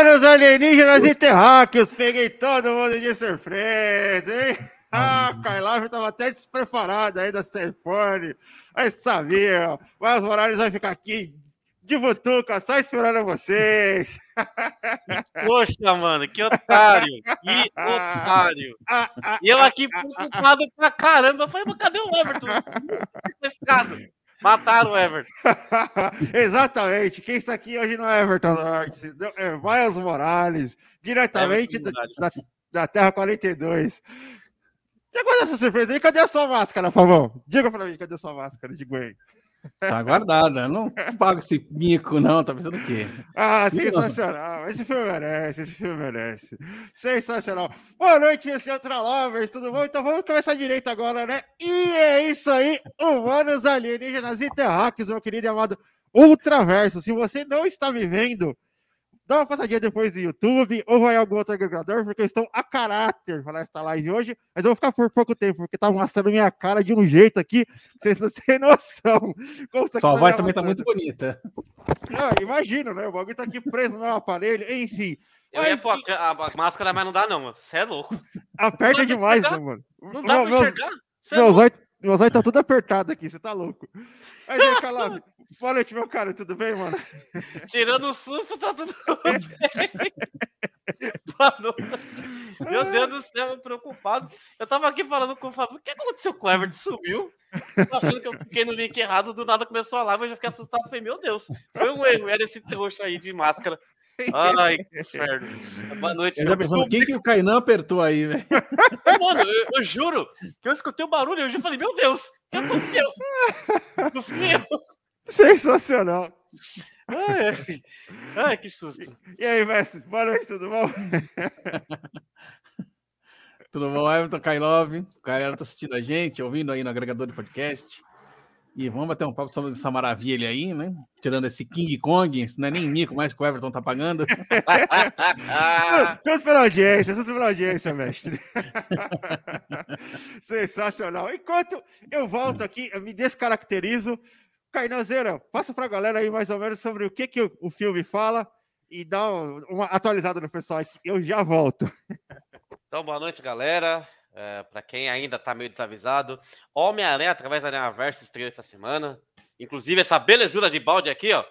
Humanos, alienígenas e terráqueos, peguei todo mundo de surpresa, hein? Ah, Carlove estava até despreparado aí da Serfone. Mas sabia, o Miles Morales vai ficar aqui de butuca, só esperando vocês. Poxa, mano, que otário, que otário. E eu aqui preocupado pra caramba. Eu falei, mas cadê o Everton? Mataram o Everton. Exatamente. Quem está aqui hoje não é Everton Norte, é Miles Morales, diretamente da, da, da, Terra 42. Já guardou essa surpresa aí? Cadê a sua máscara, Favão? Diga pra mim, cadê a sua máscara de Gwen? Tá guardada. Não pago esse mico, não. Tá pensando o quê? Ah, sensacional. Esse filme merece, esse filme merece. Sensacional. Boa noite, esse Ultra Lovers, tudo bom? Então vamos começar direito agora, né? E é isso aí, humanos, alienígenas e terráqueos, meu querido e amado Ultraverso. Se você não está vivendo Dá uma passadinha depois do YouTube ou vai em algum outro agregador, porque estão a caráter para esta live hoje. Mas eu vou ficar por pouco tempo, porque tá mostrando minha cara de um jeito aqui, vocês não têm noção. Sua voz também tá muito bonita. Não, imagino, né? O bagulho tá aqui preso no meu aparelho, enfim. Eu mas, ia pôr a, a, máscara, mas não dá, não, Você é louco. Aperta demais, né, mano? Não dá pra enxergar? Meus, é meus, olhos, meus olhos tá tudo apertado aqui, você tá louco. Mas aí, Calab, Boa noite, meu cara, tudo bem, mano? Tirando o susto, tá tudo bem. Boa noite. Meu Deus do céu, preocupado. Eu tava aqui falando com o Fábio, o que aconteceu com o Everton? Sumiu? Tô achando que eu fiquei no link errado, do nada começou a live, eu já fiquei assustado. Falei, meu Deus, foi um erro, era esse trouxa aí de máscara. Ai, que inferno. Boa noite. Eu já pensando, quem que o Kainan apertou aí, velho? Mano, eu, eu, juro que eu escutei o barulho e eu já falei, meu Deus, o que aconteceu? Não fui eu. Sensacional. Ai, ai, que susto. E aí, Messi? Boa noite, tudo bom? tudo bom, Everton Kailov? O cara tá assistindo a gente, ouvindo aí no agregador de podcast. E vamos bater um papo sobre essa maravilha aí, né? Tirando esse King Kong, isso não é nem Nico mais que o Everton tá pagando. tudo pela audiência, tudo pela audiência, mestre. Sensacional. Enquanto eu volto aqui, eu me descaracterizo, Carnazeira, passa para a galera aí mais ou menos sobre o que, que o, o filme fala e dá uma atualizada no pessoal aqui. Eu já volto. Então, boa noite, galera. É, para quem ainda está meio desavisado, Homem-Aranha através da Aranha Verso estreou essa semana. Inclusive, essa belezura de balde aqui, ó.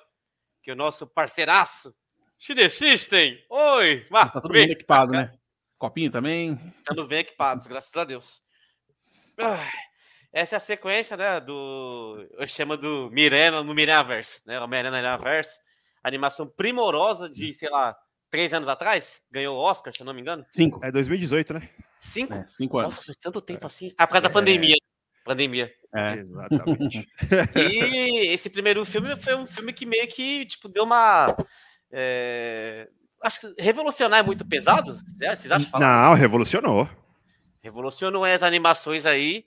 Que o nosso parceiraço, System. Oi! Mas, tá todo mundo equipado, né? Copinho também. Estamos bem equipados, graças a Deus. Essa é a sequência, né, do... Eu chamo do Mirena no Miranverse, né? O Mirena Miranverse. Animação primorosa de, sei lá, três anos atrás. Ganhou o Oscar, se eu não me engano. Cinco. É 2018, né? Cinco? É, cinco anos. Nossa, faz tanto tempo assim. Ah, por causa é... da pandemia. Pandemia. É. Exatamente. e esse primeiro filme foi um filme que meio que, tipo, deu uma... É... Acho que revolucionar é muito pesado. Vocês acham? Não, revolucionou. Revolucionou as animações aí.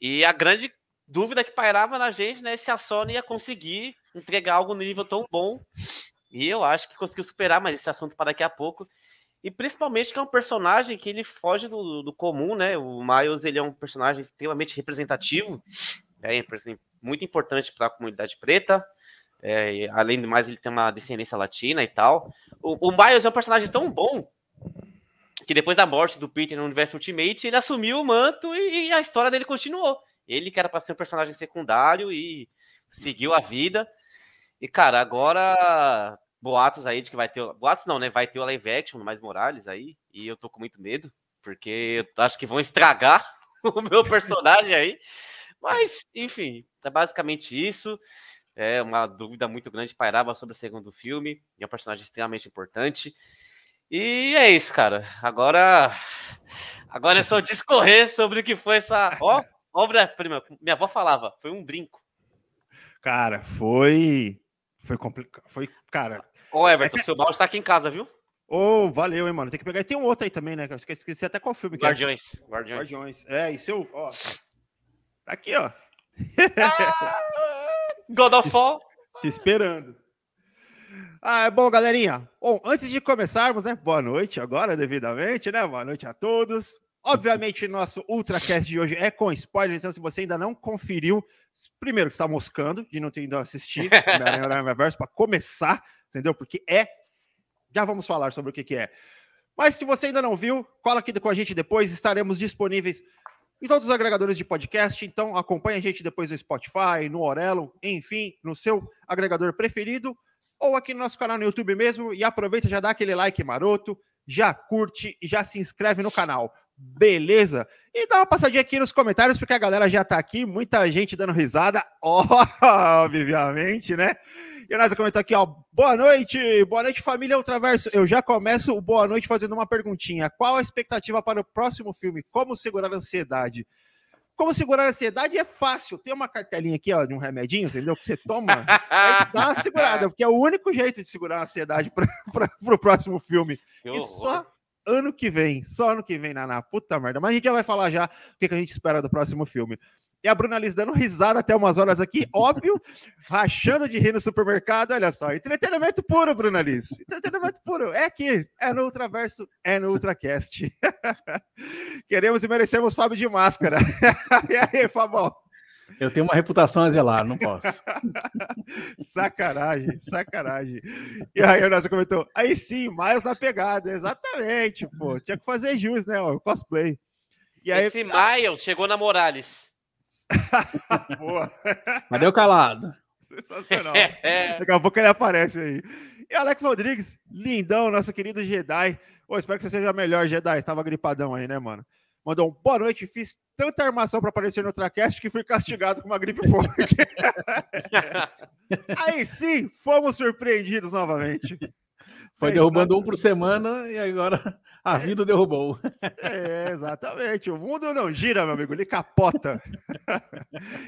E a grande dúvida que pairava na gente, né, se a Sony ia conseguir entregar algo no nível tão bom. E eu acho que conseguiu superar, mas esse assunto para daqui a pouco. E principalmente que é um personagem que ele foge do, do comum, né? O Miles ele é um personagem extremamente representativo, é muito importante para a comunidade preta. É, além do mais, ele tem uma descendência latina e tal. O, o Miles é um personagem tão bom que depois da morte do Peter no universo Ultimate, ele assumiu o manto e, e a história dele continuou. Ele que era para ser um personagem secundário e seguiu a vida. E, cara, agora boatos aí de que vai ter. Boatos não, né? Vai ter o live action no Mais Morales aí. E eu tô com muito medo, porque acho que vão estragar o meu personagem aí. Mas, enfim, é basicamente isso. É uma dúvida muito grande pairava sobre o segundo filme. É um personagem extremamente importante. E é isso, cara. Agora, agora é só discorrer sobre o que foi essa ó, obra-prima. Minha avó falava, foi um brinco. Cara, foi. Foi complicado. Foi, cara. Ô, Everton, é que... seu balde está aqui em casa, viu? Ô, oh, valeu, hein, mano. Tem que pegar. Tem um outro aí também, né? Eu esqueci, esqueci até qual filme que Guardiões. é. Guardiões. Guardiões. É, e seu. Ó. Tá aqui, ó. Ah, God of War. Te esperando. Ah, bom, galerinha. Bom, antes de começarmos, né? Boa noite agora, devidamente, né? Boa noite a todos. Obviamente, nosso UltraCast de hoje é com spoilers, então se você ainda não conferiu, primeiro que está moscando de não ter ido assistir Homem-Aranha Verso para começar, entendeu? Porque é Já vamos falar sobre o que, que é. Mas se você ainda não viu, cola aqui com a gente depois, estaremos disponíveis em todos os agregadores de podcast. Então acompanhe a gente depois no Spotify, no Orelo, enfim, no seu agregador preferido, ou aqui no nosso canal no YouTube mesmo. E aproveita, já dá aquele like maroto, já curte e já se inscreve no canal. Beleza? E dá uma passadinha aqui nos comentários, porque a galera já tá aqui, muita gente dando risada, obviamente, né? E o Nasa comentou aqui, ó, boa noite, boa noite família Ultraverso. Eu já começo o boa noite fazendo uma perguntinha. Qual a expectativa para o próximo filme? Como segurar a ansiedade? Como segurar a ansiedade é fácil. Tem uma cartelinha aqui, ó, de um remedinho, entendeu? Que você toma, aí dá uma segurada, porque é o único jeito de segurar a ansiedade para o próximo filme. E só ano que vem. Só ano que vem, Naná. Puta merda. Mas a gente já vai falar já o que, a gente espera do próximo filme. E a Bruna Liz dando risada até umas horas aqui, óbvio, rachando de rir no supermercado. Olha só, entretenimento puro, Bruna Liz. Entretenimento puro. É aqui, é no Ultraverso, é no Ultracast. Queremos e merecemos Fábio de máscara. e aí, Fabão? Eu tenho uma reputação a zelar, não posso. sacanagem, sacanagem. E aí o Nelson comentou, aí sim, mais na pegada, exatamente, pô. Tinha que fazer jus, né, o cosplay. E aí, Esse Miles chegou na Morales. Boa. Cadê o calado? Sensacional. Daqui a pouco ele aparece aí. E Alex Rodrigues, lindão, nosso querido Jedi. Pô, espero que você seja melhor, Jedi. Estava gripadão aí, né, mano? Mandou um boa noite. Fiz tanta armação para aparecer no Ultracast que fui castigado com uma gripe forte. Aí sim, fomos surpreendidos novamente. Foi derrubando um por semana e agora a vida derrubou. É, exatamente. O mundo não gira, meu amigo, ele capota.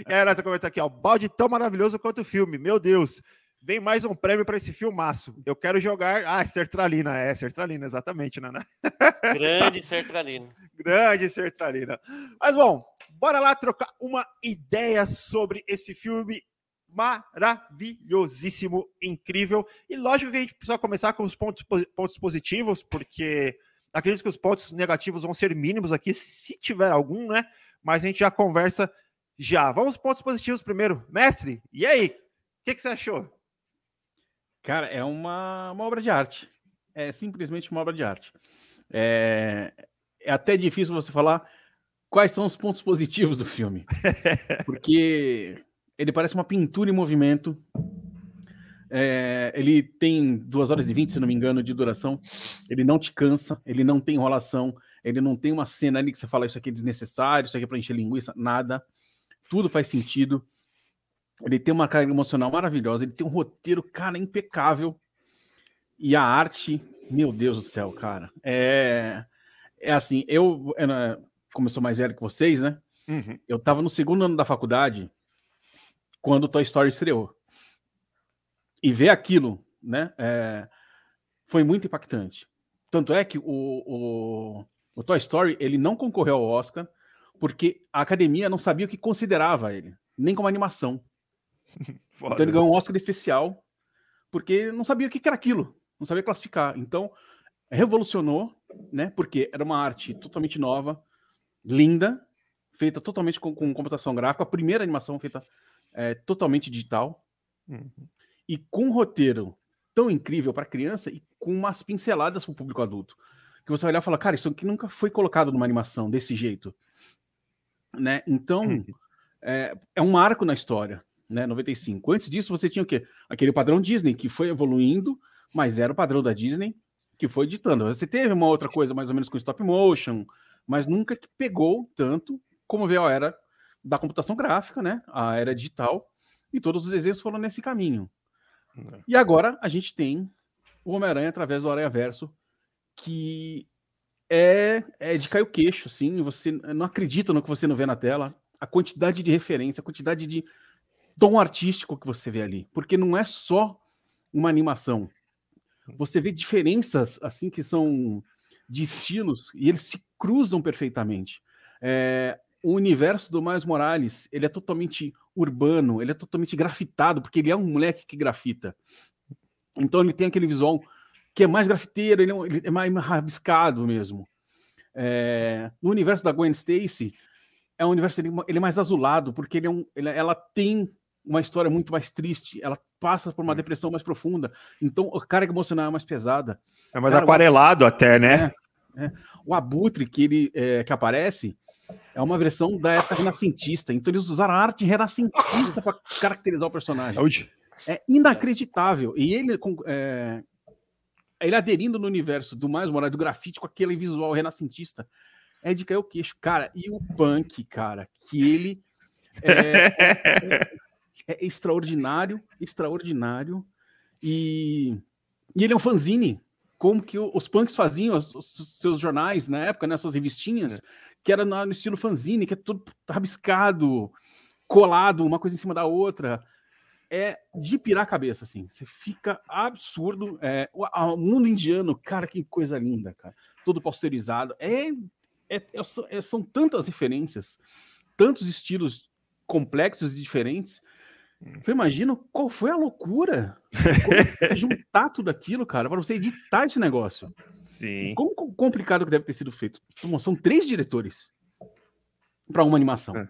e aí, você comenta aqui, ó, balde tão maravilhoso quanto o filme. Meu Deus, Vem mais um prêmio para esse filmaço. Eu quero jogar. Ah, Sertralina. É, Sertralina, exatamente, né? Grande Sertralina. Grande Sertralina. Mas bom, bora lá trocar uma ideia sobre esse filme maravilhosíssimo, incrível. E lógico que a gente precisa começar com os pontos, pontos positivos, porque acredito que os pontos negativos vão ser mínimos aqui, se tiver algum, né? Mas a gente já conversa já. Vamos pontos positivos primeiro. Mestre, e aí? O que, que você achou? Cara, é uma, uma obra de arte. É simplesmente uma obra de arte. É, é até difícil você falar quais são os pontos positivos do filme. Porque ele parece uma pintura em movimento. É, ele tem duas horas e vinte, se não me engano, de duração. Ele não te cansa, ele não tem enrolação, ele não tem uma cena ali que você fala isso aqui é desnecessário, isso aqui é para encher linguiça, nada. Tudo faz sentido. Ele tem uma carga emocional maravilhosa, ele tem um roteiro, cara, impecável. E a arte, meu Deus do céu, cara. É, é assim, eu, eu como eu sou mais velho que vocês, né? Uhum. Eu tava no segundo ano da faculdade quando o Toy Story estreou. E ver aquilo, né? É, foi muito impactante. Tanto é que o, o, o Toy Story ele não concorreu ao Oscar porque a academia não sabia o que considerava ele, nem como animação. então ele ganhou um Oscar especial porque não sabia o que era aquilo, não sabia classificar. Então revolucionou, né? Porque era uma arte totalmente nova, linda, feita totalmente com, com computação gráfica, a primeira animação feita é, totalmente digital uhum. e com um roteiro tão incrível para criança e com umas pinceladas para o público adulto. Que você vai olhar e falar, cara, isso aqui nunca foi colocado numa animação desse jeito. Né? Então, uhum. é, é um marco na história né? 95. Antes disso, você tinha o quê? Aquele padrão Disney que foi evoluindo, mas era o padrão da Disney que foi ditando. Você teve uma outra coisa mais ou menos com stop motion, mas nunca que pegou tanto como veio a era da computação gráfica, né? A era digital, e todos os desenhos foram nesse caminho. Uhum. E agora a gente tem o Homem-Aranha através do Aranha Verso, que é, é de cair o queixo, assim, você não acredita no que você não vê na tela, a quantidade de referência, a quantidade de tom artístico que você vê ali, porque não é só uma animação. Você vê diferenças assim que são de estilos e eles se cruzam perfeitamente. É, o universo do Miles Morales ele é totalmente urbano, ele é totalmente grafitado, porque ele é um moleque que grafita. Então ele tem aquele visual que é mais grafiteiro, ele é, ele é mais rabiscado mesmo. É, no universo da Gwen Stacy, é um universo ele, ele é mais azulado, porque ele é um, ele, ela tem uma história muito mais triste, ela passa por uma Hum. depressão mais profunda. Então, a carga emocional é mais pesada. É mais Cara, aquarelado até, né? O Abutre que ele é, que aparece é uma versão da época renascentista. Então, eles usaram a arte renascentista para caracterizar o personagem. Saúde. É inacreditável. E ele, é, ele aderindo no universo do mais moral do grafite com aquele visual renascentista. É de cair o queixo. Cara, e o punk, cara, que ele é, é extraordinário, extraordinário. E, e ele é um fanzine, como que os punks faziam os, os seus jornais na época, né, suas revistinhas, que era no, no estilo fanzine, que é tudo rabiscado, colado, uma coisa em cima da outra. É de pirar a cabeça, assim. Você fica absurdo. É, o, o mundo indiano, cara, que coisa linda, cara. Todo posterizado. É, é- é- é- são tantas referências, tantos estilos complexos e diferentes. Eu imagino qual foi a loucura você juntar tudo aquilo, cara, para você editar esse negócio. Sim. Como co- complicado que deve ter sido feito. São- três diretores para uma animação. É.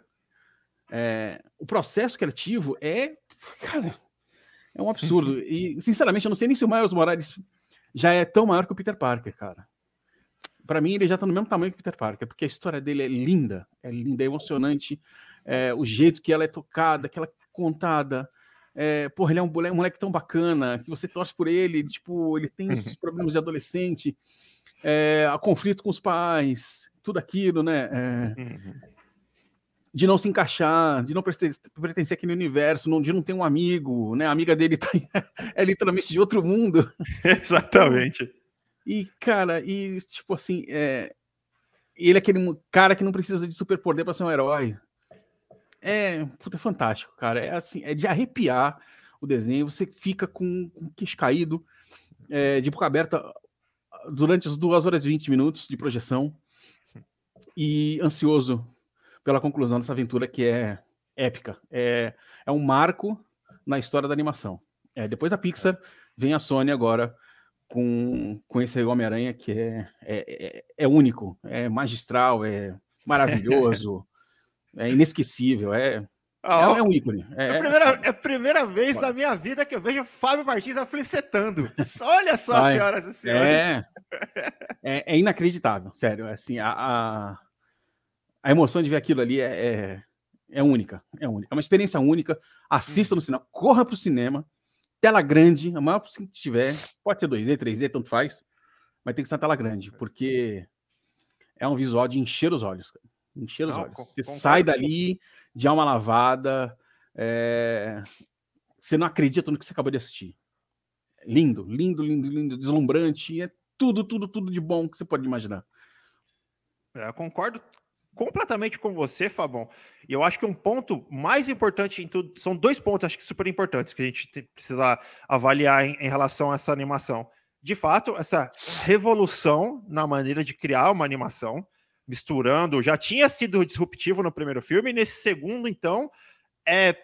É, o processo criativo é, cara, é um absurdo. E, sinceramente, eu não sei nem se o Miles Morales já é tão maior que o Peter Parker, cara. Para mim, ele já tá no mesmo tamanho que o Peter Parker, porque a história dele é linda, é linda, é emocionante. é, o jeito que ela é tocada, que ela é contada. É, porra, ele é um moleque, um moleque tão bacana que você torce por ele, tipo, ele tem esses problemas de adolescente, é, a conflito com os pais, tudo aquilo, né? é, Uhum. de não se encaixar, de não pertencer, àquele universo, não, de não ter um amigo, né? A amiga dele tá, é literalmente de outro mundo. Exatamente. E, cara, e tipo assim, é, ele é aquele cara que não precisa de superpoder para ser um herói. É, puta, é fantástico, cara. É assim, é de arrepiar o desenho. Você fica com, com o queixo caído, é, de boca aberta durante as 2 horas e 20 minutos de projeção e ansioso pela conclusão dessa aventura que é épica. É, é um marco na história da animação. É, depois da Pixar, vem a Sony agora com, com esse Homem-Aranha que é, é, é, é único, é magistral, é maravilhoso, é inesquecível, é, Ah, é, é um ícone. É, É a primeira, é a primeira vez na minha vida que eu vejo Fábio Martins aflicetando. Olha só, Vai. senhoras e senhores. É, é, é inacreditável, sério. Assim, a, a, a emoção de ver aquilo ali é, é, é única, é única. É uma experiência única. Assista no cinema, corra pro cinema, tela grande, a maior que tiver, pode ser 2D, 3D, tanto faz, mas tem que ser na tela grande, porque é um visual de encher os olhos, cara. Encher os Não, olhos. Você sai dali de alma lavada, é, você não acredita no que você acabou de assistir. Lindo, lindo, lindo, lindo, deslumbrante, é tudo, tudo, tudo de bom que você pode imaginar. É, eu concordo completamente com você, Fabão. E eu acho que um ponto mais importante em tudo, são dois pontos, acho que super importantes, que a gente precisa avaliar em, em relação a essa animação. De fato, essa revolução na maneira de criar uma animação, misturando, já tinha sido disruptivo no primeiro filme, e nesse segundo, então, é,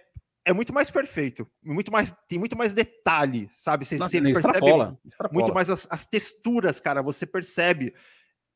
é muito mais perfeito, muito mais, tem muito mais detalhe, sabe? Você, Nossa, você percebe extrapola, extrapola. muito mais as, as texturas, cara, você percebe.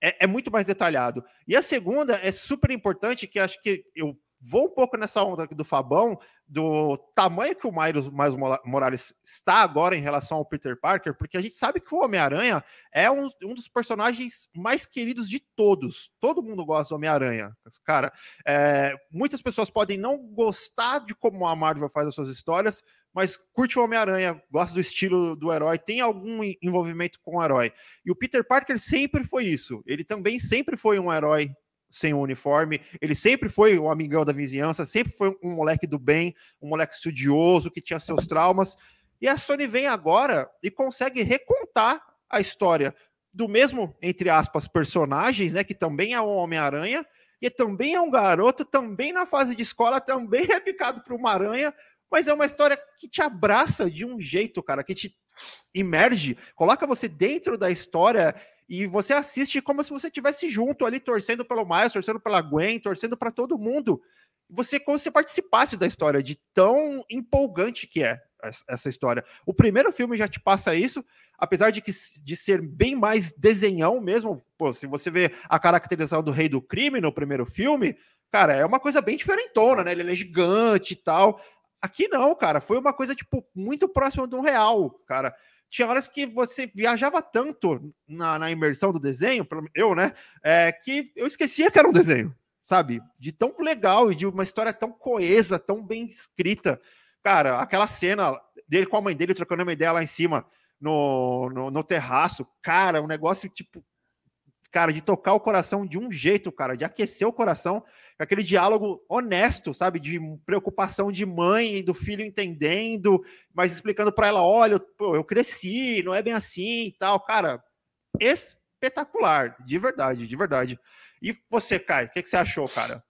É, é muito mais detalhado. E a segunda é super importante, que acho que eu vou um pouco nessa onda aqui do Fabão, do tamanho que o Miles, Mola- Morales está agora em relação ao Peter Parker, porque a gente sabe que o Homem-Aranha é um, um dos personagens mais queridos de todos. Todo mundo gosta do Homem-Aranha. Cara, é, muitas pessoas podem não gostar de como a Marvel faz as suas histórias, mas curte o Homem-Aranha, gosta do estilo do herói, tem algum en- envolvimento com o herói. E o Peter Parker sempre foi isso. Ele também sempre foi um herói sem o uniforme, ele sempre foi o amigão da vizinhança, sempre foi um moleque do bem, um moleque estudioso que tinha seus traumas. E a Sony vem agora e consegue recontar a história do mesmo, entre aspas, personagens, né, que também é o Homem-Aranha, e também é um garoto, também na fase de escola, também é picado por uma aranha, mas é uma história que te abraça de um jeito, cara, que te imerge, coloca você dentro da história e você assiste como se você estivesse junto ali, torcendo pelo Miles, torcendo pela Gwen, torcendo para todo mundo. Você como se participasse da história, de tão empolgante que é essa- história. O primeiro filme já te passa isso, apesar de, que, de ser bem mais desenhão mesmo. Pô, se você vê a caracterização do Rei do Crime no primeiro filme, cara, é uma coisa bem diferentona, né? Ele é gigante e tal. Aqui não, cara, foi uma coisa, tipo, muito próxima um real, cara. Tinha horas que você viajava tanto na, na imersão do desenho, eu, né, é, que eu esquecia que era um desenho, sabe? De tão legal e de uma história tão coesa, tão bem escrita. Cara, aquela cena dele com a mãe dele trocando uma ideia lá em cima no, no, no terraço, cara, um negócio, tipo, cara, de tocar o coração de um jeito, cara, de aquecer o coração, aquele diálogo honesto, sabe, de preocupação de mãe e do filho entendendo, mas explicando para ela, olha, pô, eu cresci, não é bem assim e tal, cara, espetacular, de verdade, de verdade. E você, Kai, o que, que, você achou, cara?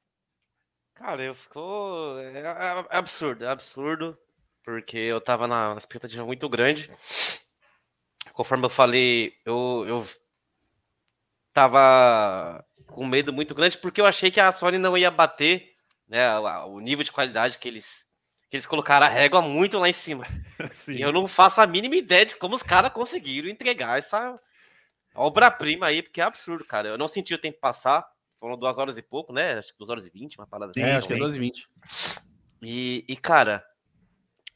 Cara, eu ficou é, é, é absurdo, é absurdo, porque eu tava na expectativa muito grande. Conforme eu falei, eu, eu tava com medo muito grande porque eu achei que a Sony não ia bater né, o nível de qualidade que eles que eles colocaram a régua muito lá em cima. Sim. E eu não faço a mínima ideia de como os caras conseguiram entregar essa obra-prima aí, porque é absurdo, cara. Eu não senti o tempo passar. Foram duas horas e pouco, né? Acho que duas horas e vinte, uma parada assim. É, acho que é duas e vinte. E, e, cara,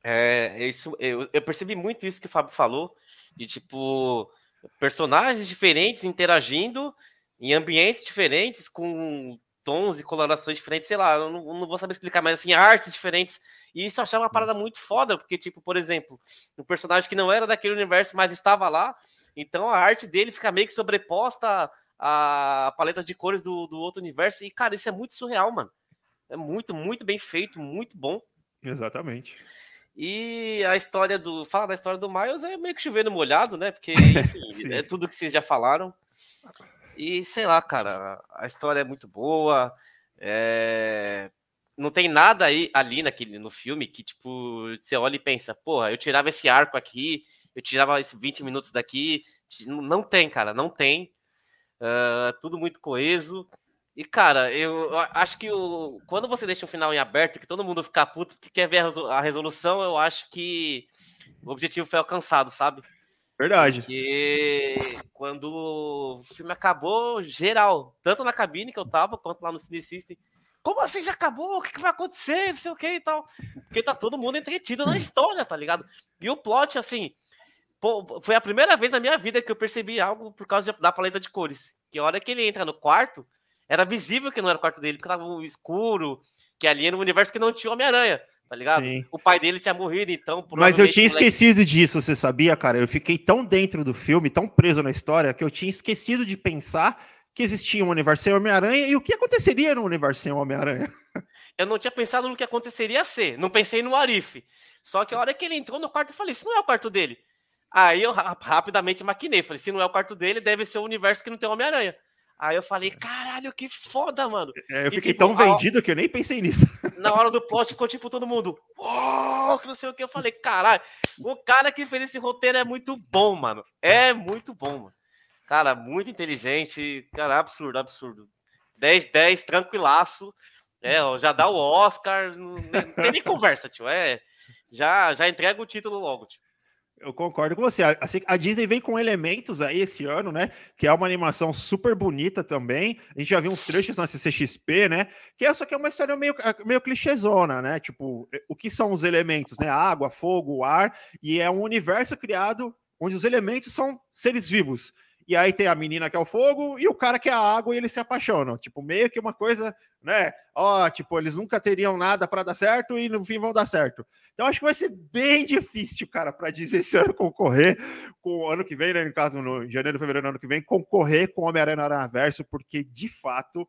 é, é, isso, eu, eu percebi muito isso que o Fábio falou, de tipo, personagens diferentes interagindo em ambientes diferentes, com tons e colorações diferentes, sei lá, eu não, não, vou saber explicar, mas assim, artes diferentes. E isso eu achava uma parada muito foda, porque, tipo, por exemplo, um personagem que não era daquele universo, mas estava lá, então a arte dele fica meio que sobreposta à paleta de cores do, do outro universo. E, cara, isso é muito surreal, mano. É muito, muito bem feito, muito bom. Exatamente. E a história do. Fala da história do Miles é meio que chovendo molhado, né? Porque enfim, é tudo que vocês já falaram. E sei lá, cara, a história é muito boa. É... Não tem nada aí ali naquele, no filme que, tipo, você olha e pensa, porra, eu tirava esse arco aqui, eu tirava esses 20 minutos daqui. Não tem, cara, não tem. Uh, tudo muito coeso. E, cara, eu acho que o, quando você deixa o final em aberto, que todo mundo fica puto que quer ver a resolução, eu acho que o objetivo foi alcançado, sabe? Verdade. Porque quando o filme acabou, geral, tanto na cabine que eu tava, quanto lá no Cine System, como assim já acabou? O que, que vai acontecer? Não sei o que e tal. Porque tá todo mundo entretido na história, tá ligado? E o plot, assim, pô, foi a primeira vez na minha vida que eu percebi algo por causa da paleta de cores. Que a hora que ele entra no quarto, era visível que não era o quarto dele, porque tava escuro, que ali era um universo que não tinha Homem-Aranha, tá ligado? Sim. O pai dele tinha morrido, então. Mas eu tinha esquecido disso, você sabia, cara? Eu fiquei tão dentro do filme, tão preso na história, que eu tinha esquecido de pensar que existia um universo sem Homem-Aranha e o que aconteceria no universo sem Homem-Aranha. Eu não tinha pensado no que aconteceria ser, não pensei no Arif. Só que a hora que ele entrou no quarto, eu falei: Isso não é o quarto dele. Aí eu rapidamente maquinei, falei: Se não é o quarto dele, deve ser o um universo que não tem Homem-Aranha. Aí eu falei, caralho, que foda, mano. É, eu fiquei e, tipo, tão vendido que eu nem pensei nisso. Na hora do plot ficou tipo todo mundo, oh, que não sei o que. Eu falei, caralho, o cara que fez esse roteiro é muito bom, mano. É muito bom, mano. Cara, muito inteligente. Cara, absurdo, absurdo. 10, 10, tranquilaço. É, já dá o Oscar. Não, não tem nem conversa, tio. É, já, já entrega o título logo, tio. Eu concordo com você. A Disney vem com elementos aí esse ano, né? Que é uma animação super bonita também. A gente já viu uns trechos na CCXP, né? Que essa aqui é uma história meio, meio clichêzona, né? Tipo, o que são os elementos, né? água, fogo, ar. E é um universo criado onde os elementos são seres vivos. E aí tem a menina que é o fogo e o cara que é a água e eles se apaixonam. Tipo, meio que uma coisa, né? Ó, tipo, eles nunca teriam nada para dar certo e no fim vão dar certo. Então acho que vai ser bem difícil, cara, para dizer esse ano concorrer com o ano que vem, né? No caso, no janeiro, fevereiro, ano que vem, concorrer com Homem-Aranha no Aranhaverso, porque de fato,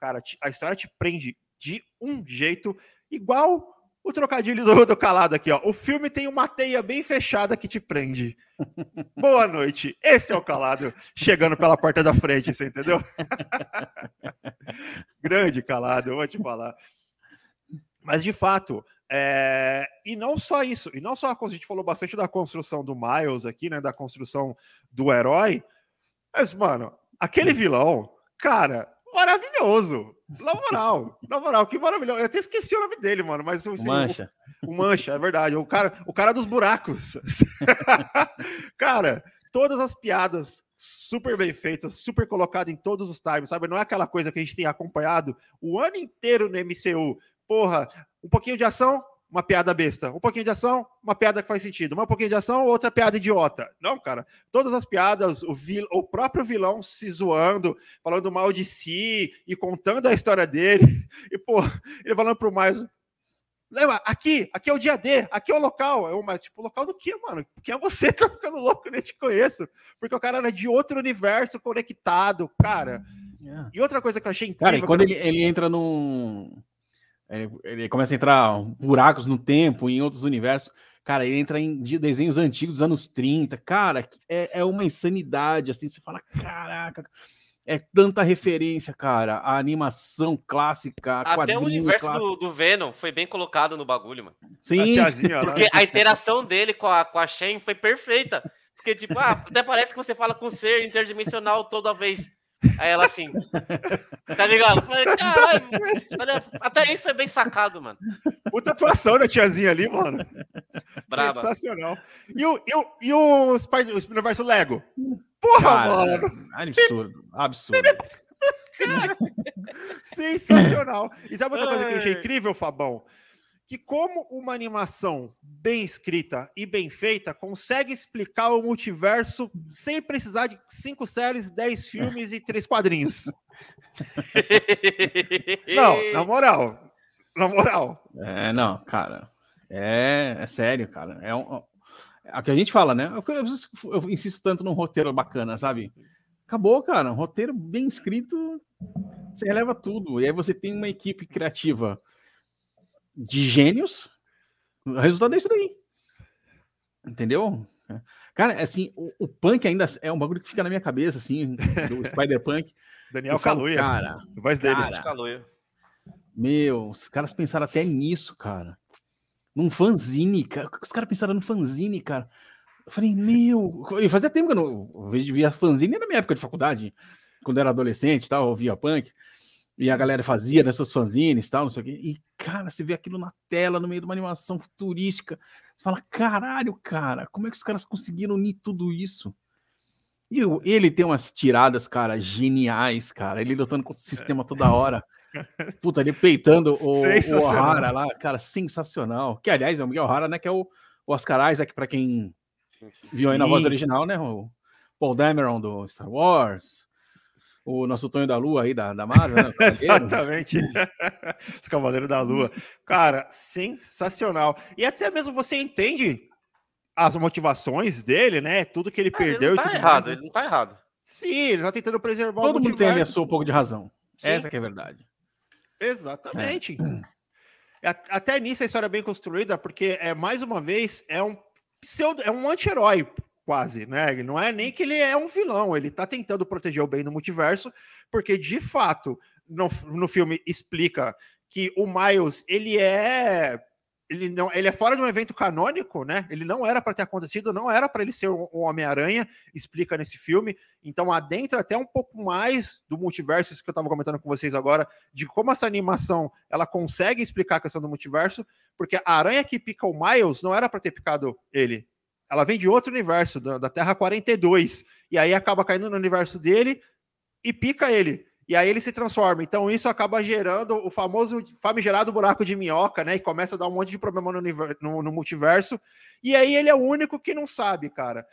cara, a história te prende de um jeito igual o trocadilho do, do calado aqui, ó. O filme tem uma teia bem fechada que te prende. Boa noite. Esse é o calado chegando pela porta da frente, você entendeu? Grande calado, eu vou te falar. Mas de fato, é... e não só isso, e não só a gente falou bastante da construção do Miles aqui, né? Da construção do herói. Mas, mano, aquele vilão, cara, maravilhoso. Na moral, na moral, que maravilhoso. Eu até esqueci o nome dele, mano, mas o Mancha. O, o, Mancha, é verdade. O cara, o cara dos buracos. cara, todas as piadas super bem feitas, super colocado em todos os times, sabe? Não é aquela coisa que a gente tem acompanhado o ano inteiro no MCU. Porra, um pouquinho de ação, uma piada besta. Um pouquinho de ação, uma piada que faz sentido. Um pouquinho de ação, outra piada idiota. Não, cara. Todas as piadas, o, vil, o próprio vilão se zoando, falando mal de si e contando a história dele. E, pô, ele falando pro mais. Lembra, aqui, aqui é o dia D, aqui é o local. Eu, mas, tipo, local do quê, mano? Quem é você tá ficando louco? Eu nem te conheço. Porque o cara era de outro universo conectado, cara. Yeah. E outra coisa que eu achei incrível. Cara, e quando ele, ele entra num. Ele, ele começa a entrar buracos no tempo, em outros universos. Cara, ele entra em desenhos antigos dos anos 30. Cara, é, é uma insanidade. Assim, você fala, caraca. É tanta referência, cara. A animação clássica. Até o universo do, do, Venom foi bem colocado no bagulho, mano. Sim. A porque a interação dele com a, com a Shen foi perfeita. Porque, tipo, ah, até parece que você fala com um ser interdimensional toda vez. Aí ela assim, tá ligado? Falei, até isso foi bem sacado, mano. Puta atuação da tiazinha ali, mano. Brava. Sensacional. E o, e o, e o, Spider, o universo Lego? Porra, Cara, mano! Absurdo, absurdo. Sensacional. E sabe outra coisa que eu achei incrível, Fabão? Que como uma animação bem escrita e bem feita consegue explicar o multiverso sem precisar de cinco séries, dez filmes e três quadrinhos. não, na moral. Na moral. É, não, cara. É, é sério, cara. É, um, é o que a gente fala, né? Eu, eu insisto tanto num roteiro bacana, sabe? Acabou, cara. Um roteiro bem escrito, você releva tudo. E aí você tem uma equipe criativa de gênios. O resultado é isso daí. Entendeu? Cara, assim, o, o, punk ainda é um bagulho que fica na minha cabeça, assim, do Spider-Punk. Daniel Kaluuya. Cara, a voz dele. Cara, meu, os caras pensaram até nisso, cara. Num fanzine, cara. Os caras pensaram no fanzine, cara. Eu falei, meu. Eu fazia tempo que eu não. Eu via fanzine na minha época de faculdade, quando eu era adolescente e tal, eu ouvia punk. E a galera fazia nessas fanzines e tal, não sei o quê. E, cara, você vê aquilo na tela, no meio de uma animação futurística. Você fala, caralho, cara, como é que os caras conseguiram unir tudo isso? E ele tem umas tiradas, cara, geniais, cara. Ele lutando contra o sistema toda hora. Puta, ele peitando o, o O'Hara lá, cara, sensacional. Que, aliás, é o Miguel O'Hara, né? Que é o, o Oscar Isaac, para quem Sim. viu aí na voz original, né? O Paul Dameron do Star Wars o nosso Tonho da Lua aí da, da Marvel, né? Exatamente. Os Cavaleiros da Lua. Cara, sensacional. E até mesmo você entende as motivações dele, né? Tudo que ele ah, perdeu. Ele não tá errado, mais, ele não tá errado. Sim, ele tá tentando preservar Todo o mundo tem a sua um pouco de razão. Sim. Essa que é a verdade. Exatamente. É. Até nisso a história é bem construída, porque é mais uma vez é um pseudo, é um anti-herói quase, né? Não é nem que ele é um vilão, ele tá tentando proteger o bem no multiverso, porque de fato no, no filme explica que o Miles ele é ele não ele é fora de um evento canônico, né? Ele não era para ter acontecido, não era para ele ser um, um Homem-Aranha, explica nesse filme. Então adentra até um pouco mais do multiverso, isso que eu estava comentando com vocês agora, de como essa animação ela consegue explicar a questão do multiverso, porque a aranha que pica o Miles não era para ter picado ele, ela vem de outro universo, da, da Terra 42. E aí acaba caindo no universo dele e pica ele. E aí ele se transforma. Então isso acaba gerando o famoso famigerado buraco de minhoca, né? E começa a dar um monte de problema no, no, no multiverso. E aí ele é o único que não sabe, cara.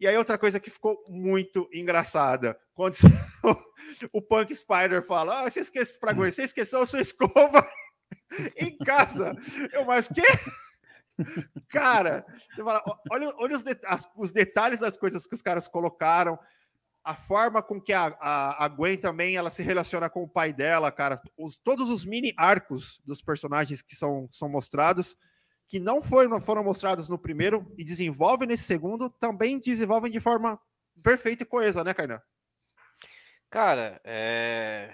E aí outra coisa que ficou muito engraçada, quando o Punk Spider fala, ah, você esqueceu, você esqueceu a sua escova em casa. Eu, mas que? Cara, olha, olha os, de, as, os, detalhes das coisas que os caras colocaram, a forma com que a, a, a, Gwen também ela se relaciona com o pai dela, cara. Os, todos os mini arcos dos personagens que são, são mostrados, que não foram, foram mostrados no primeiro e desenvolvem nesse segundo, também desenvolvem de forma perfeita e coesa, né, Kainan? Cara, é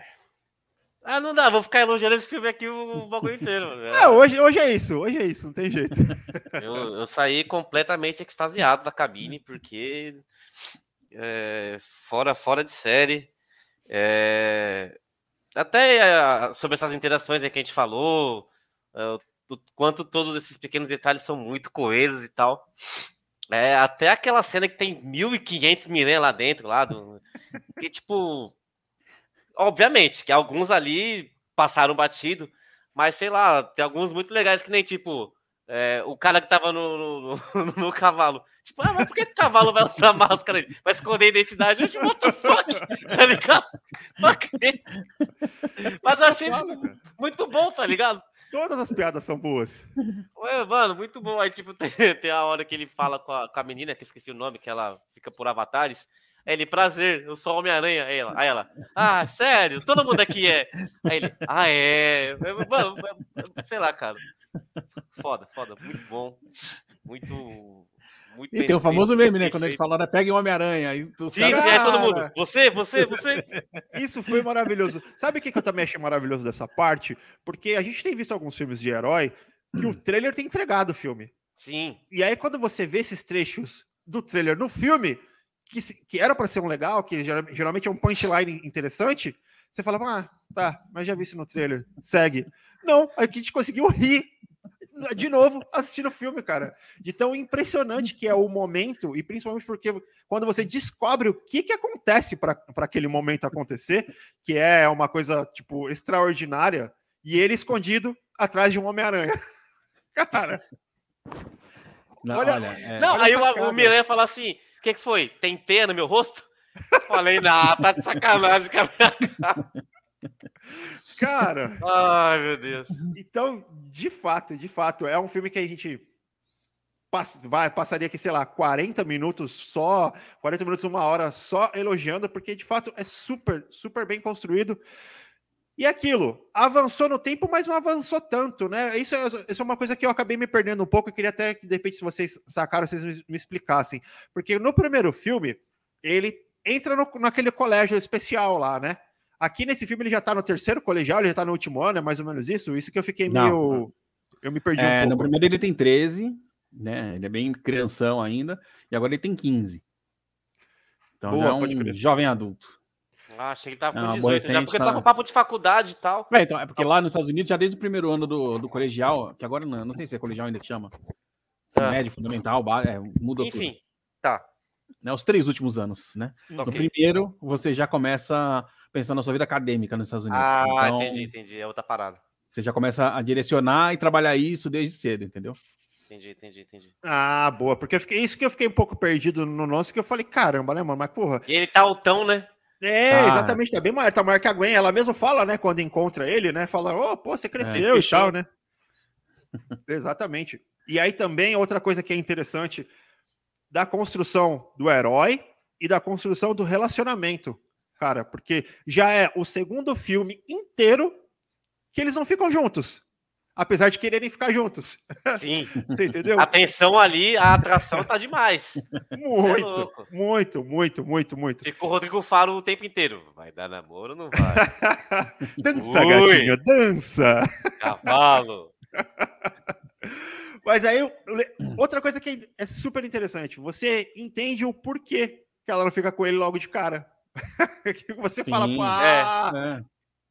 ah, não dá, vou ficar elogiando esse filme aqui o, bagulho inteiro. É, hoje, hoje é isso, hoje é isso, não tem jeito. Eu, eu saí completamente extasiado da cabine, porque é, fora, fora de série. É, até é, sobre essas interações que a gente falou, é, o quanto todos esses pequenos detalhes são muito coesos e tal. É, até aquela cena que tem 1.500 Miran lá dentro, lá do, que tipo obviamente, que alguns ali passaram batido, mas sei lá, tem alguns muito legais que nem tipo é, o cara que tava no, no, no, no, cavalo. Tipo, ah, mas por que o cavalo vai usar máscara? Vai esconder a identidade? Eu, tipo, what the fuck? Tá ligado? Mas eu achei muito bom, tá ligado? Todas as piadas são boas. Ué, mano, muito bom. Aí, tipo, tem, tem a hora que ele fala com a, com a menina, que esqueci o nome, que ela fica por avatares. Ele, prazer, eu sou Homem-Aranha. Aí ela, aí ela, ah, sério? Todo mundo aqui é. Aí ele, ah, é. Mano, sei lá, cara. Foda, foda, muito bom. Muito. Muito e tem o famoso meme, né? Quando ele fala, né, pegue um Homem-Aranha. Sim, caras... é todo mundo. Você, você, você. Isso foi maravilhoso. Sabe o que, que eu também achei maravilhoso dessa parte? Porque a gente tem visto alguns filmes de herói que o trailer tem entregado o filme. Sim. E aí, quando você vê esses trechos do trailer no filme, que, que era para ser um legal, que geralmente é um punchline interessante, você fala, ah, tá, mas já vi isso no trailer, segue. Não, a gente conseguiu rir de novo assistindo o filme, cara. De tão impressionante que é o momento, e principalmente porque quando você descobre o que, que acontece para aquele momento acontecer, que é uma coisa, tipo, extraordinária, e ele escondido atrás de um Homem-Aranha. cara. Não, olha, olha é... não olha aí o, o Miranha fala assim: que, que foi? Tem pena no meu rosto? Falei, não, tá de sacanagem com a minha cara. Cara. Ai, meu Deus. Então, de fato, de fato, é um filme que a gente pass vai, passaria aqui, sei lá, 40 minutos só, 40 minutos, uma hora só elogiando, porque de fato é super, super bem construído. E aquilo, avançou no tempo, mas não avançou tanto, né? Isso é, isso é uma coisa que eu acabei me perdendo um pouco. Eu queria até que, de repente, se vocês sacaram, vocês me, me explicassem. Porque no primeiro filme, ele entra no, naquele colégio especial lá, né? Aqui nesse filme ele já tá no terceiro colegial, ele já tá no último ano, é mais ou menos isso? Isso que eu fiquei não, meio. Não. Eu me perdi é, um pouco. No primeiro ele tem 13, né? Ele é bem crianção ainda, e agora ele tem 15. Então Boa, é um jovem adulto. Ah, achei que ele tava com 18, já porque tá com papo de faculdade e tal. É, então, é porque lá nos Estados Unidos, já desde o primeiro ano do, do colegial, que agora não, não sei se é colegial ainda que chama. Ah. Médio, fundamental, é, muda Enfim, tudo. tá. Né, os três últimos anos, né? Okay. No primeiro, você já começa pensando na sua vida acadêmica nos Estados Unidos. Ah, então, entendi, entendi. É outra parada. Você já começa a direcionar e trabalhar isso desde cedo, entendeu? Entendi, entendi, entendi. Ah, boa. Porque eu fiquei, isso que eu fiquei um pouco perdido no nosso, que eu falei, caramba, né, mano? Mas porra. E ele tá altão, né? É, tá. exatamente, tá bem maior, tá maior que a Gwen. Ela mesma fala, né, quando encontra ele, né? Fala, ô, oh, pô, você cresceu é, e tal, né? exatamente. E aí também outra coisa que é interessante da construção do herói e da construção do relacionamento cara, porque já é o segundo filme inteiro que eles não ficam juntos. Apesar de quererem ficar juntos. Sim. Você entendeu? A tensão ali, a atração tá demais. Muito, é muito, muito, muito, muito. Ficou o Rodrigo Faro o tempo inteiro. Vai dar namoro ou não vai? dança, Ui. gatinho, dança. Cavalo. Mas aí, outra coisa que é super interessante, você entende o porquê que ela não fica com ele logo de cara. que você Sim, fala, ah, é,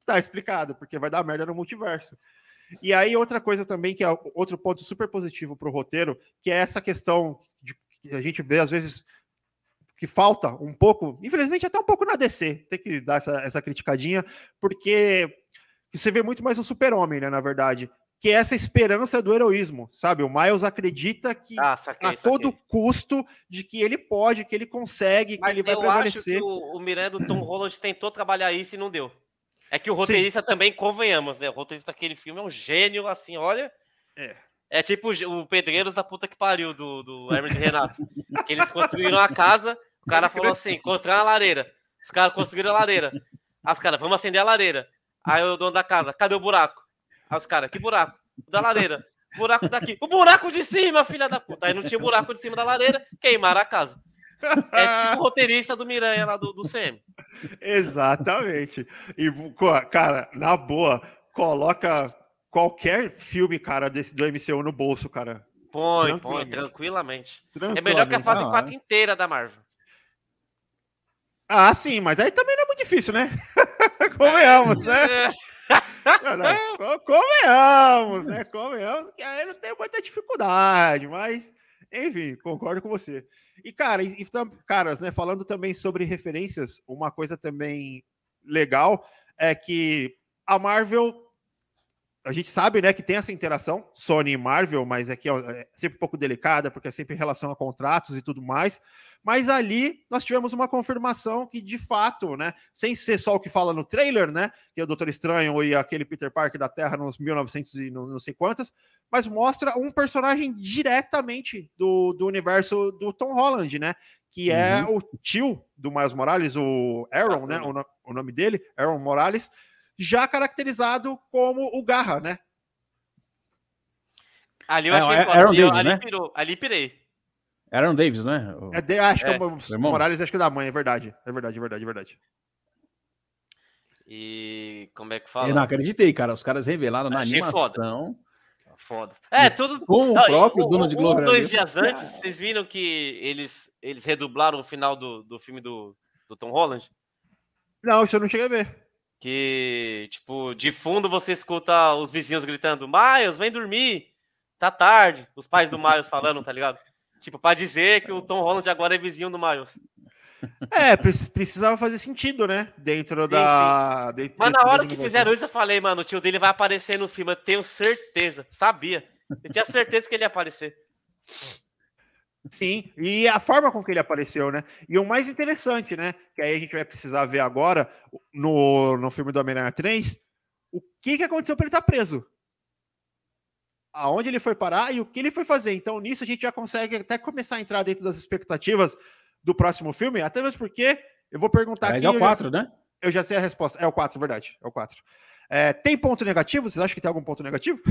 tá explicado, porque vai dar merda no multiverso. E aí, outra coisa também, que é outro ponto super positivo para o roteiro, que é essa questão de que a gente vê, às vezes, que falta um pouco, infelizmente, até um pouco na DC, tem que dar essa, essa criticadinha, porque você vê muito mais o super-homem, né, na verdade que é essa esperança do heroísmo, sabe? O Miles acredita que ah, saquei, a todo saquei. custo de que ele pode, que ele consegue, Mas que ele vai prevalecer. Acho que o, o Miranda do Tom Holland tentou trabalhar isso e não deu. É que o roteirista Sim. também, convenhamos, né? O roteirista daquele filme é um gênio, assim, olha. É. É tipo o Pedreiros da puta que pariu do, do Hermes Renato. que eles construíram a casa, o cara falou assim: constrói uma lareira. Os caras construíram a lareira. Aí os caras, vamos acender a lareira. Aí o dono da casa, cadê o buraco? Aí os caras, que buraco? Da lareira. Buraco daqui. O buraco de cima, filha da puta. Aí não tinha buraco de cima da lareira, queimaram a casa. É tipo o roteirista do Miranha lá do, do CM. Exatamente. E, cara, na boa, coloca qualquer filme, cara, desse do MCU no bolso, cara. Põe, põe, tranquilamente. tranquilamente. É melhor que a fase 4 inteira da Marvel. Ah, sim, mas aí também não é muito difícil, né? Convenhamos, né? É. Não, convenhamos, né? Convenhamos que aí não tem muita dificuldade, mas, enfim, concordo com você. E, cara, e, caras, né, falando também sobre referências, uma coisa também legal é que a Marvel a gente sabe, né, que tem essa interação Sony e Marvel, mas aqui é, é sempre um pouco delicada, porque é sempre em relação a contratos e tudo mais. Mas ali nós tivemos uma confirmação que, de fato, né, sem ser só o que fala no trailer, né, que é o Doutor Estranho e aquele Peter Parker da Terra nos 1900 e não, não sei quantas, mas mostra um personagem diretamente do, do universo do Tom Holland, né, que é uhum. o tio do Miles Morales, o Aaron, né, o, o nome dele, Aaron Morales, já caracterizado como o Garra, né? Ali eu é, achei é, foda. Aaron ali, Davis, ali, né? pirou, ali pirei. Aaron Davis, né? O... É de, acho é. que é o Morales, acho que é da mãe, é verdade. É verdade, é verdade, é verdade. E como é que fala? Eu não acreditei, cara. Os caras revelaram na animação. Foda. foda. É, tudo. Com o próprio dono de Globo. Um, dois dias antes, vocês viram que eles, eles redublaram o final do, do filme do, do Tom Holland? Não, isso eu não cheguei a ver. Que, tipo, de fundo você escuta os vizinhos gritando: Miles, vem dormir, tá tarde. Os pais do Miles falando, tá ligado? Tipo, pra dizer que o Tom Holland agora é vizinho do Miles. É, precisava fazer sentido, né? Dentro sim, da. Sim. Dentro, Mas na hora que fizeram isso, eu falei, mano, o tio dele vai aparecer no filme. Eu tenho certeza. Sabia. Eu tinha certeza que ele ia aparecer. Sim, e a forma com que ele apareceu, né? E o mais interessante, né? Que aí a gente vai precisar ver agora no, no filme do Homem-Aranha 3, o que, que aconteceu para ele estar tá preso. Aonde ele foi parar e o que ele foi fazer. Então, nisso a gente já consegue até começar a entrar dentro das expectativas do próximo filme, até mesmo porque eu vou perguntar é, aqui. É o 4, já, né? Eu já sei a resposta. É o 4, verdade. É o 4. É, tem ponto negativo? Vocês acham que tem algum ponto negativo?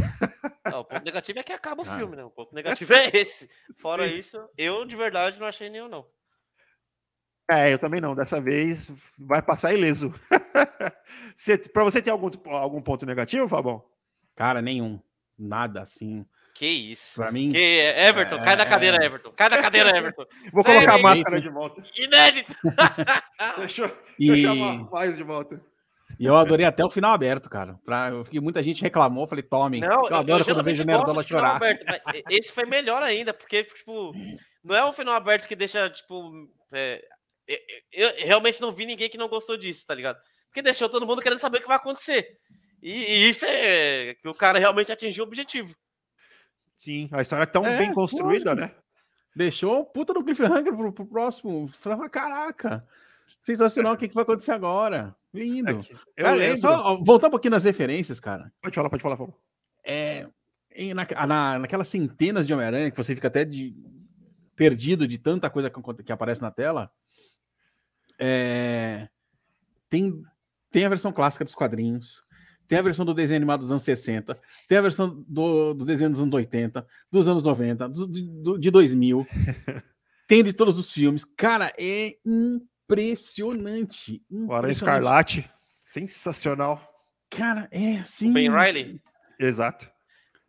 Não, o ponto negativo é que acaba o ah. filme, né? O ponto negativo é esse. Fora Sim. isso, eu de verdade não achei nenhum, não. É, eu também não. Dessa vez vai passar ileso. Para você ter algum, algum ponto negativo, Fabão? Cara, nenhum. Nada assim. Que isso. Pra mim. Que Everton, é... cai da cadeira, Everton. Cai da cadeira, Everton. Vou colocar a máscara de volta. Inédito. deixa, eu, e... deixa eu chamar mais de volta. E eu adorei até o final aberto, cara. Pra, eu fiquei, muita gente reclamou, falei, tome. Não, eu adoro eu quando vejo o Nerdola chorar. Aberto, esse foi melhor ainda, porque, tipo, não é um final aberto que deixa, tipo. É, eu, eu, realmente não vi ninguém que não gostou disso, tá ligado? Porque deixou todo mundo querendo saber o que vai acontecer. E, e isso é que o cara realmente atingiu o objetivo. Sim, a história é tão é, bem construída, né? Deixou um puta no cliffhanger pro, pro próximo. Falava, caraca, sensacional, o que, que vai acontecer agora? Lindo. É cara, é só, voltar um pouquinho nas referências, cara. Pode falar, pode falar, por. É, na, na, naquelas centenas de Homem-Aranha que você fica até de, perdido de tanta coisa que, que aparece na tela, é, tem, tem a versão clássica dos quadrinhos, tem a versão do desenho animado dos anos 60, tem a versão do, do desenho dos anos 80, dos anos 90, do, do, de 2000, tem de todos os filmes. Cara, é impressionante. O Aranha Escarlate, sensacional. Cara, é assim. Ben Riley. Exato.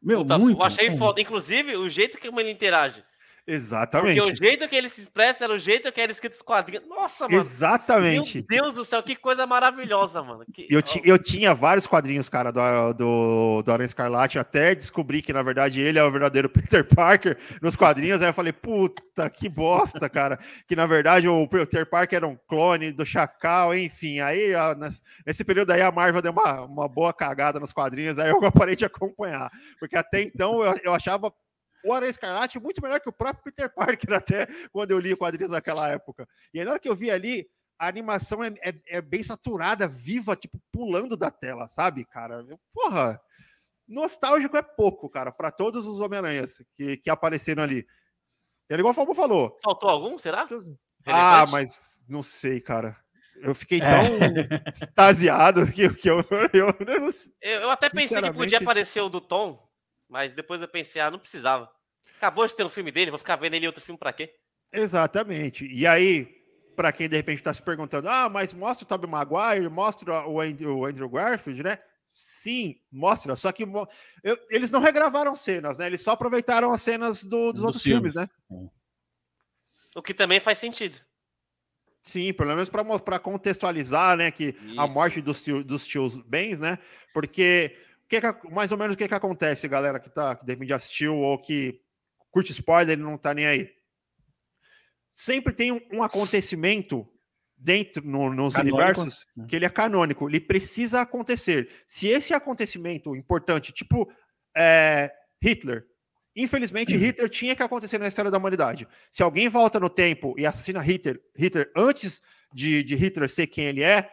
Meu, Puta, muito. Eu achei foda. Inclusive, o jeito que ele interage. Exatamente. Porque o jeito que ele se expressa era o jeito que era escrito os quadrinhos. Nossa, mano. Exatamente. Meu Deus do céu, que coisa maravilhosa, mano. Que... Eu, eu tinha vários quadrinhos, cara, do, do, do Aranha Escarlate, até descobri que, na verdade, ele é o verdadeiro Peter Parker nos quadrinhos. Aí eu falei, puta, que bosta, cara. que, na verdade, o Peter Parker era um clone do Chacal, enfim. Aí, nesse período aí, a Marvel deu uma, uma boa cagada nos quadrinhos, aí eu parei de acompanhar. Porque até então eu, eu achava o Aranha Escarlate muito melhor que o próprio Peter Parker, até quando eu li quadrinhos naquela época. E aí, na hora que eu vi ali, a animação é, é, é bem saturada, viva, tipo, pulando da tela, sabe, cara? Porra, nostálgico é pouco, cara, para todos os Homem-Aranhas que, que apareceram ali. É igual o Fábio falou. Faltou algum, será? Ah, mas não sei, cara. Eu fiquei é. tão é. extasiado que, que eu, eu, eu, eu, até pensei que podia aparecer o do Tom, mas depois eu pensei, ah, não precisava. Acabou de ter um filme dele, vou ficar vendo ele outro filme para quê? Exatamente. E aí, para quem de repente está se perguntando, ah, mas mostra o Tobey Maguire, mostra o Andrew, o Andrew Garfield, né? Sim, mostra. Só que eu, eles não regravaram cenas, né? Eles só aproveitaram as cenas do, dos, dos outros filmes, filmes né? O que também faz sentido. Sim, pelo menos para contextualizar, né? Que Isso. a morte dos, dos tios bens, né? Porque que que, mais ou menos o que, que acontece, galera que tá, que de repente assistiu ou que curte spoiler e não tá nem aí. Sempre tem um, um acontecimento dentro no, nos canônico. universos né? que ele é canônico, ele precisa acontecer. Se esse acontecimento importante, tipo é, Hitler, infelizmente. Hitler tinha que acontecer na história da humanidade. Se alguém volta no tempo e assassina Hitler, Hitler antes de, de Hitler ser quem ele é,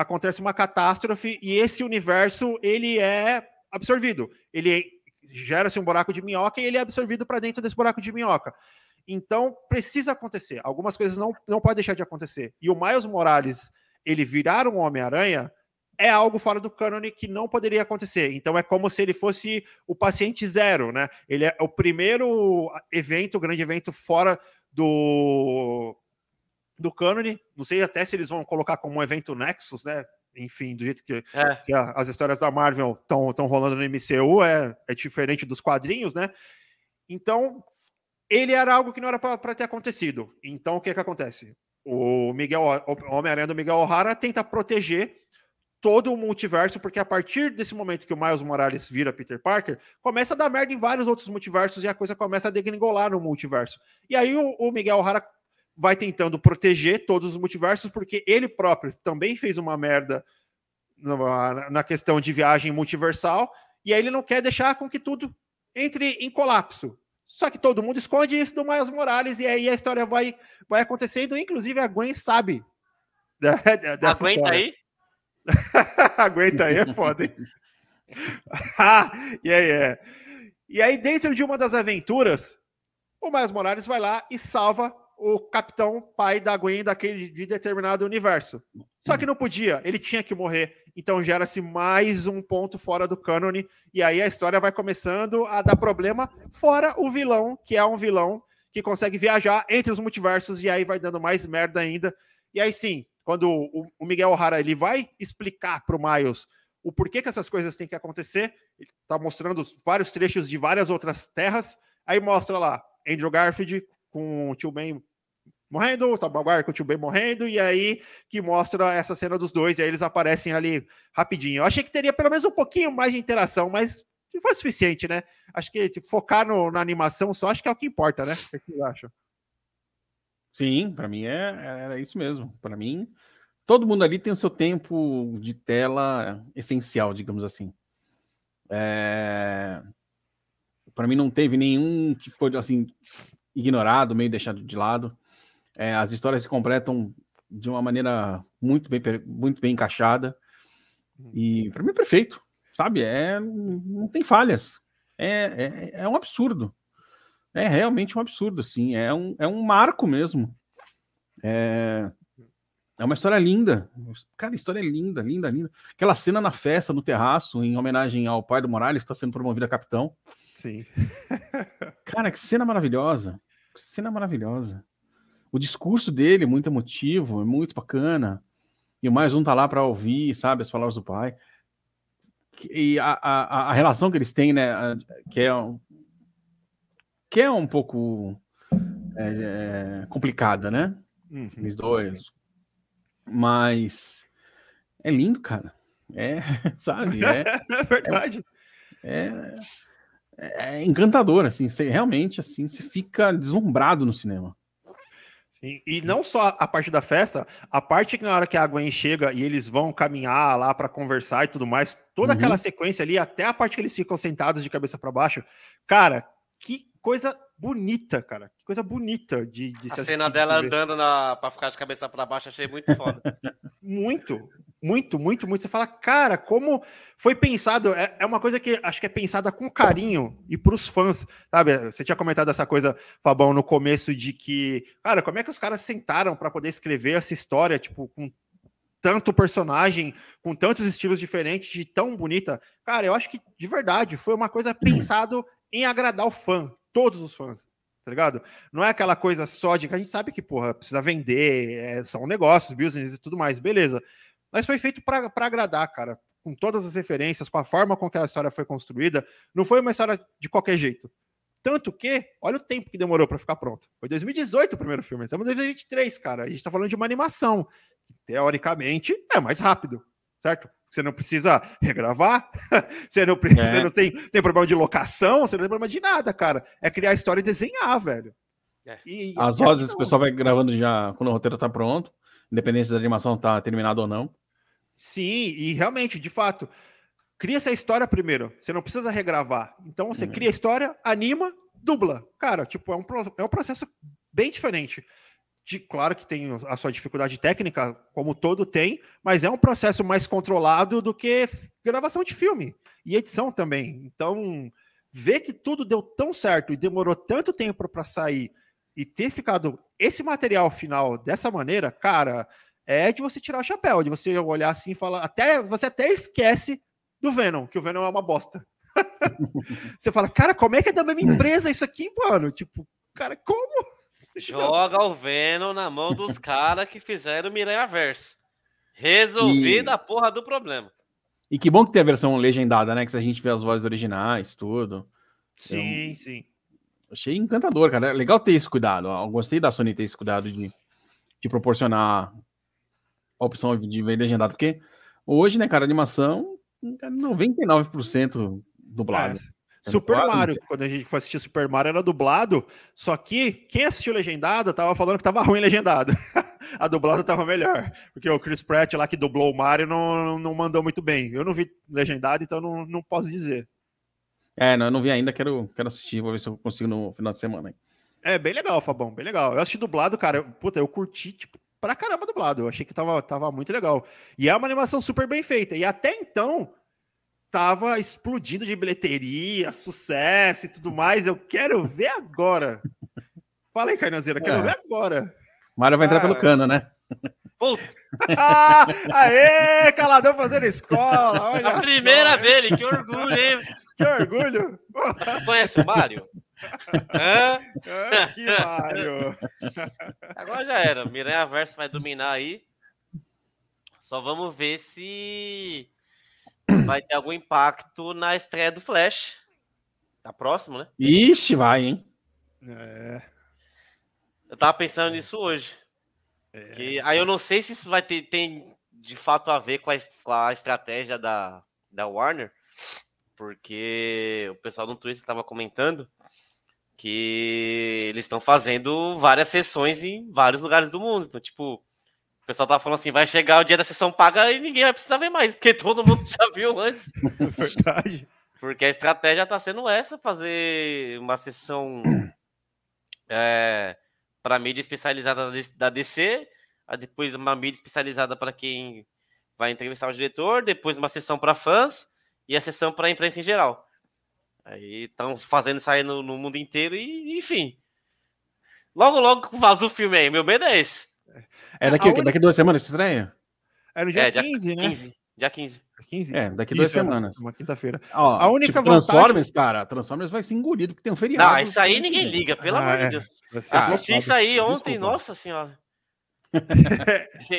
acontece uma catástrofe e esse universo ele é absorvido. Ele gera-se um buraco de minhoca e ele é absorvido para dentro desse buraco de minhoca. Então, precisa acontecer. Algumas coisas não, não podem deixar de acontecer. E o Miles Morales, ele virar um Homem-Aranha, é algo fora do cânone que não poderia acontecer. Então, é como se ele fosse o paciente zero, né? Ele é o primeiro evento, grande evento fora do, do cânone. Não sei até se eles vão colocar como um evento Nexus, né? Enfim, do jeito que, é. que a, as histórias da Marvel estão rolando no MCU, é, é diferente dos quadrinhos, né? Então, ele era algo que não era para ter acontecido. Então, o que que acontece? O Miguel, o Homem-Aranha do Miguel O'Hara tenta proteger todo o multiverso, porque a partir desse momento que o Miles Morales vira Peter Parker, começa a dar merda em vários outros multiversos e a coisa começa a degringolar no multiverso. E aí o, o Miguel O'Hara vai tentando proteger todos os multiversos, porque ele próprio também fez uma merda na, questão de viagem multiversal, e aí ele não quer deixar com que tudo entre em colapso. Só que todo mundo esconde isso do Miles Morales e aí a história vai, vai acontecendo. Inclusive a Gwen sabe dessa Aguenta história. aí? Aguenta aí é foda, hein? ah, e aí é. E aí, dentro de uma das aventuras, o Miles Morales vai lá e salva o capitão pai da Gwen daquele de determinado universo. Só que não podia, ele tinha que morrer. Então gera-se mais um ponto fora do cânone. E aí a história vai começando a dar problema, fora o vilão, que é um vilão que consegue viajar entre os multiversos, e aí vai dando mais merda ainda. E aí sim, quando o Miguel O'Hara ele vai explicar para o Miles o porquê que essas coisas têm que acontecer, ele está mostrando vários trechos de várias outras terras, aí mostra lá Andrew Garfield com o tio Ben morrendo, o Tom Maguire tio Ben morrendo, e aí que mostra essa cena dos dois, e aí eles aparecem ali rapidinho. Eu achei que teria pelo menos um pouquinho mais de interação, mas não foi suficiente, né? Acho que tipo, focar no, na animação só acho que é o que importa, né? O que vocês acham? Sim, para mim é, era isso mesmo. Para mim, todo mundo ali tem o seu tempo de tela essencial, digamos assim. É... Para mim não teve nenhum que ficou assim ignorado, meio deixado de lado. É, as histórias se completam de uma maneira muito bem, muito bem encaixada. E para mim é perfeito, sabe? É, não tem falhas. É, é, é, um absurdo. É realmente um absurdo, assim. É um, é um marco mesmo. É, é uma história linda. Cara, a história é linda, linda, linda. Aquela cena na festa, no terraço, em homenagem ao pai do Morales, que está sendo promovido a capitão. Sim. Cara, que cena maravilhosa. Que cena maravilhosa o discurso dele é muito emotivo, é muito bacana. E o mais um tá lá para ouvir, sabe, as palavras do pai. E a, a, a relação que eles têm, né, que é um, que é um pouco é, é, complicada, né? Uhum. Eles dois. Mas é lindo, cara. É, sabe? É, é verdade. É, é, é encantador, assim. Você, realmente, assim, você fica deslumbrado no cinema. Sim, e não só a parte da festa, a parte que na hora que a Gwen chega e eles vão caminhar lá para conversar e tudo mais, toda uhum. aquela sequência ali, até a parte que eles ficam sentados de cabeça para baixo, cara, que coisa bonita, cara. Que coisa bonita de, de a se A cena dela andando na, pra ficar de cabeça para baixo, achei muito foda. muito, muito, muito, muito. Você fala, cara, como foi pensado. É, é uma coisa que acho que é pensada com carinho e pros fãs, sabe? Você tinha comentado essa coisa, Fabão, no começo de que, cara, como é que os caras sentaram para poder escrever essa história, tipo, com tanto personagem, com tantos estilos diferentes, de tão bonita. Cara, eu acho que de verdade foi uma coisa pensado em agradar o fã, todos os fãs, tá ligado? Não é aquela coisa só de que a gente sabe que, porra, precisa vender, é, são negócios, business e tudo mais, beleza. Mas foi feito para agradar, cara, com todas as referências, com a forma com que a história foi construída. Não foi uma história de qualquer jeito. Tanto que, olha o tempo que demorou para ficar pronto. Foi 2018 o primeiro filme, estamos em 2023, cara. A gente tá falando de uma animação, que teoricamente é mais rápido, certo? Você não precisa regravar, você não, precisa, é. você não tem, tem problema de locação, você não tem problema de nada, cara. É criar a história e desenhar, velho. É. E, As vozes o pessoal vai gravando já quando o roteiro tá pronto. Independente da animação estar tá terminada ou não. Sim, e realmente, de fato, cria essa história primeiro. Você não precisa regravar. Então você uhum. cria a história, anima, dubla. Cara, tipo, é um, é um processo bem diferente. De, claro que tem a sua dificuldade técnica, como todo tem, mas é um processo mais controlado do que gravação de filme e edição também. Então, ver que tudo deu tão certo e demorou tanto tempo para sair e ter ficado esse material final dessa maneira, cara, é de você tirar o chapéu, de você olhar assim e falar, até você até esquece do Venom, que o Venom é uma bosta. você fala, cara, como é que é da mesma empresa isso aqui, mano? Tipo, cara, como? Joga o Venom na mão dos caras que fizeram o Miranha Verso. Resolvida e... a porra do problema. E que bom que tem a versão legendada, né? Que a gente vê as vozes originais, tudo. Sim, então, sim. Achei encantador, cara. É legal ter esse cuidado. Eu gostei da Sony ter esse cuidado de, de proporcionar a opção de ver legendado, porque hoje, né, cara, animação 99% dublado. É. Super dublado, Mario, né? quando a gente foi assistir Super Mario era dublado, só que quem assistiu legendado tava falando que tava ruim legendado. a dublada tava melhor, porque o Chris Pratt lá que dublou o Mario não, não mandou muito bem. Eu não vi legendado, então não, não posso dizer. É, não, eu não vi ainda, quero, quero assistir, vou ver se eu consigo no final de semana. É, bem legal, Fabão, bem legal. Eu assisti dublado, cara, puta, eu curti, tipo, pra caramba dublado. Eu achei que tava, tava muito legal. E é uma animação super bem feita. E até então, tava explodindo de bilheteria, sucesso e tudo mais. Eu quero ver agora. Fala aí, Carnazeira, quero é. ver agora. Mário vai entrar ah. pelo cano, né? Ah, aê, caladão fazendo escola. Olha a primeira só, dele, que orgulho, hein? Que orgulho. Você conhece o Mário? Hã? Ah, que Mário. Agora já era. Miranha Verso vai dominar aí. Só vamos ver se vai ter algum impacto na estreia do Flash. Tá próximo, né? Ixi, vai, hein? É. Eu tava pensando nisso hoje. É. Que, aí eu não sei se isso vai ter tem de fato a ver com a, com a estratégia da, da Warner, porque o pessoal no Twitter estava comentando que eles estão fazendo várias sessões em vários lugares do mundo. Então, tipo, o pessoal tava falando assim, vai chegar o dia da sessão paga e ninguém vai precisar ver mais, porque todo mundo já viu antes. Verdade. Porque a estratégia tá sendo essa, fazer uma sessão é, para mídia especializada da DC, depois uma mídia especializada para quem vai entrevistar o diretor, depois uma sessão para fãs e a sessão para a imprensa em geral. Aí estão fazendo sair no, no, mundo inteiro e, enfim. Logo, logo vaza o filme aí. Meu medo é esse. É daqui, daqui duas semanas estreia? É no dia, é, 15, dia 15, né? Dia 15. 15? É, daqui duas é semanas. Uma quinta-feira. A única tipo, Transformers, vantagem... cara, Transformers vai ser engolido porque tem um feriado. Não, isso aí ninguém liga, pelo ah, amor de é. Deus. Assisti isso aí ontem, Desculpa. nossa senhora.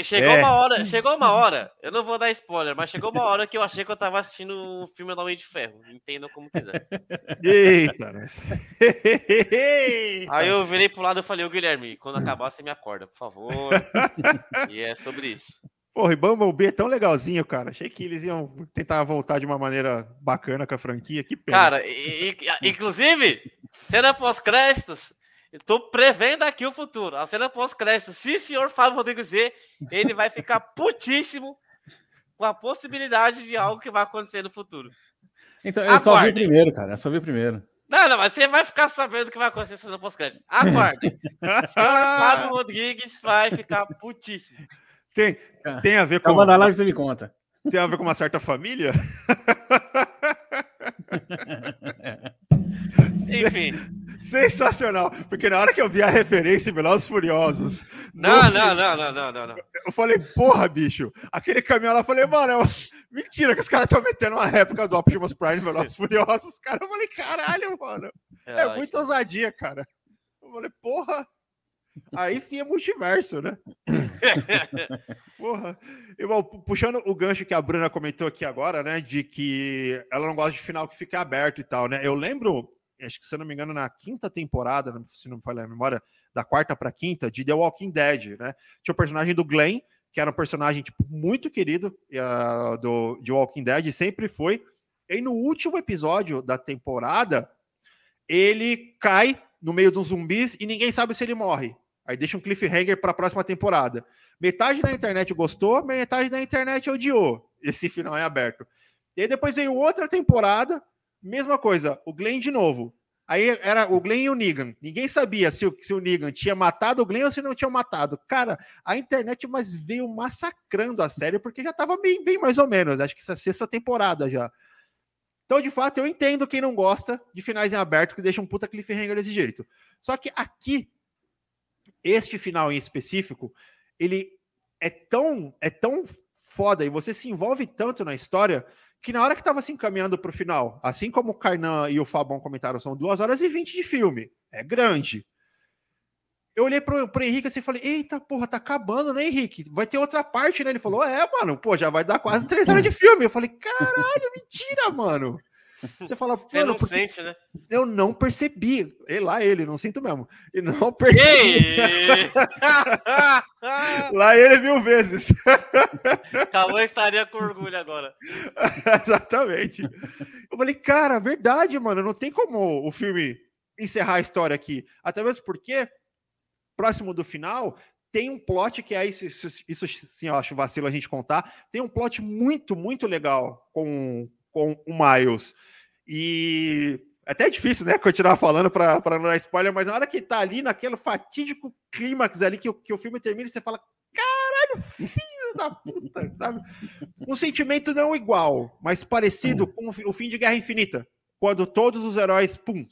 Chegou é. uma hora, chegou uma hora, eu não vou dar spoiler, mas chegou uma hora que eu achei que eu tava assistindo um filme do Homem de Ferro. Entendam como quiser. Eita, Aí eu virei pro lado e falei, o Guilherme, quando acabar você me acorda, por favor. e é sobre isso. Porra, e Bumblebee é tão legalzinho, cara. Achei que eles iam tentar voltar de uma maneira bacana com a franquia. Que pena. Cara, e, e, inclusive, cena pós-créditos, Estou prevendo aqui o futuro. A cena pós-crédito. Se o senhor Fábio Rodrigues Z, ele vai ficar putíssimo com a possibilidade de algo que vai acontecer no futuro. Então, eu Aguarde. só vi o primeiro, cara. Eu só vi o primeiro. Não, não, mas você vai ficar sabendo o que vai acontecer na cena pós-crédito. Aguarde. o senhor Fábio Rodrigues vai ficar putíssimo. Tem, tem a ver com. Calma na live você me conta. Tem a ver com uma certa família? Enfim. Sensacional, porque na hora que eu vi a referência Velozes Furiosos. Não, não, não, não, não, não, não. Eu falei, porra, bicho, aquele caminhão lá, eu falei, mano, eu... mentira que os caras estão metendo uma réplica do Optimus Prime Velozes Furiosos. Cara, eu falei, caralho, mano. É, é muita ousadia, cara. Eu falei, porra. Aí sim é multiverso, né? Porra. Bom, puxando o gancho que a Bruna comentou aqui agora, né? De que ela não gosta de final que fica aberto e tal, né? Eu lembro, acho que se eu não me engano, na quinta temporada, se não me falha a memória, da quarta para quinta, de The Walking Dead, né? Tinha o personagem do Glenn, que era um personagem tipo, muito querido uh, do, de Walking Dead, sempre foi. E no último episódio da temporada, ele cai no meio dos zumbis e ninguém sabe se ele morre. Aí deixa um cliffhanger para a próxima temporada. Metade da internet gostou, metade da internet odiou esse final é aberto. E aí depois veio outra temporada, mesma coisa, o Glenn de novo. Aí era o Glenn e o Negan. Ninguém sabia se o, se o Negan tinha matado o Glenn ou se não tinha matado. Cara, a internet mas veio massacrando a série porque já tava bem, bem mais ou menos. Acho que essa a sexta temporada já. Então, de fato, eu entendo quem não gosta de finais em aberto que deixa um puta cliffhanger desse jeito. Só que aqui, este final em específico, ele é tão, é tão foda e você se envolve tanto na história que na hora que tava se encaminhando pro final, assim como o Karnan e o Fabão comentaram, são duas horas e vinte de filme. É grande. Eu olhei pro, pro Henrique assim e falei: Eita, porra, tá acabando, né, Henrique? Vai ter outra parte, né? Ele falou: É, mano, pô, já vai dar quase três horas de filme. Eu falei: Caralho, mentira, mano. Você fala, Você não sente, né? Eu não percebi. E lá ele, não sinto mesmo. E não percebi. lá ele mil vezes. Cauã estaria com orgulho agora. Exatamente. Eu falei, cara, verdade, mano. Não tem como o filme encerrar a história aqui. Até mesmo porque, próximo do final, tem um plot que é isso, isso, isso sim, eu acho vacilo a gente contar. Tem um plot muito, muito legal com, com o Miles. E até é difícil, né, continuar falando para não dar spoiler, mas na hora que tá ali, naquele fatídico clímax ali, que, que o filme termina, você fala, caralho, filho da puta, sabe? Um sentimento não igual, mas parecido com o fim de Guerra Infinita, quando todos os heróis, pum,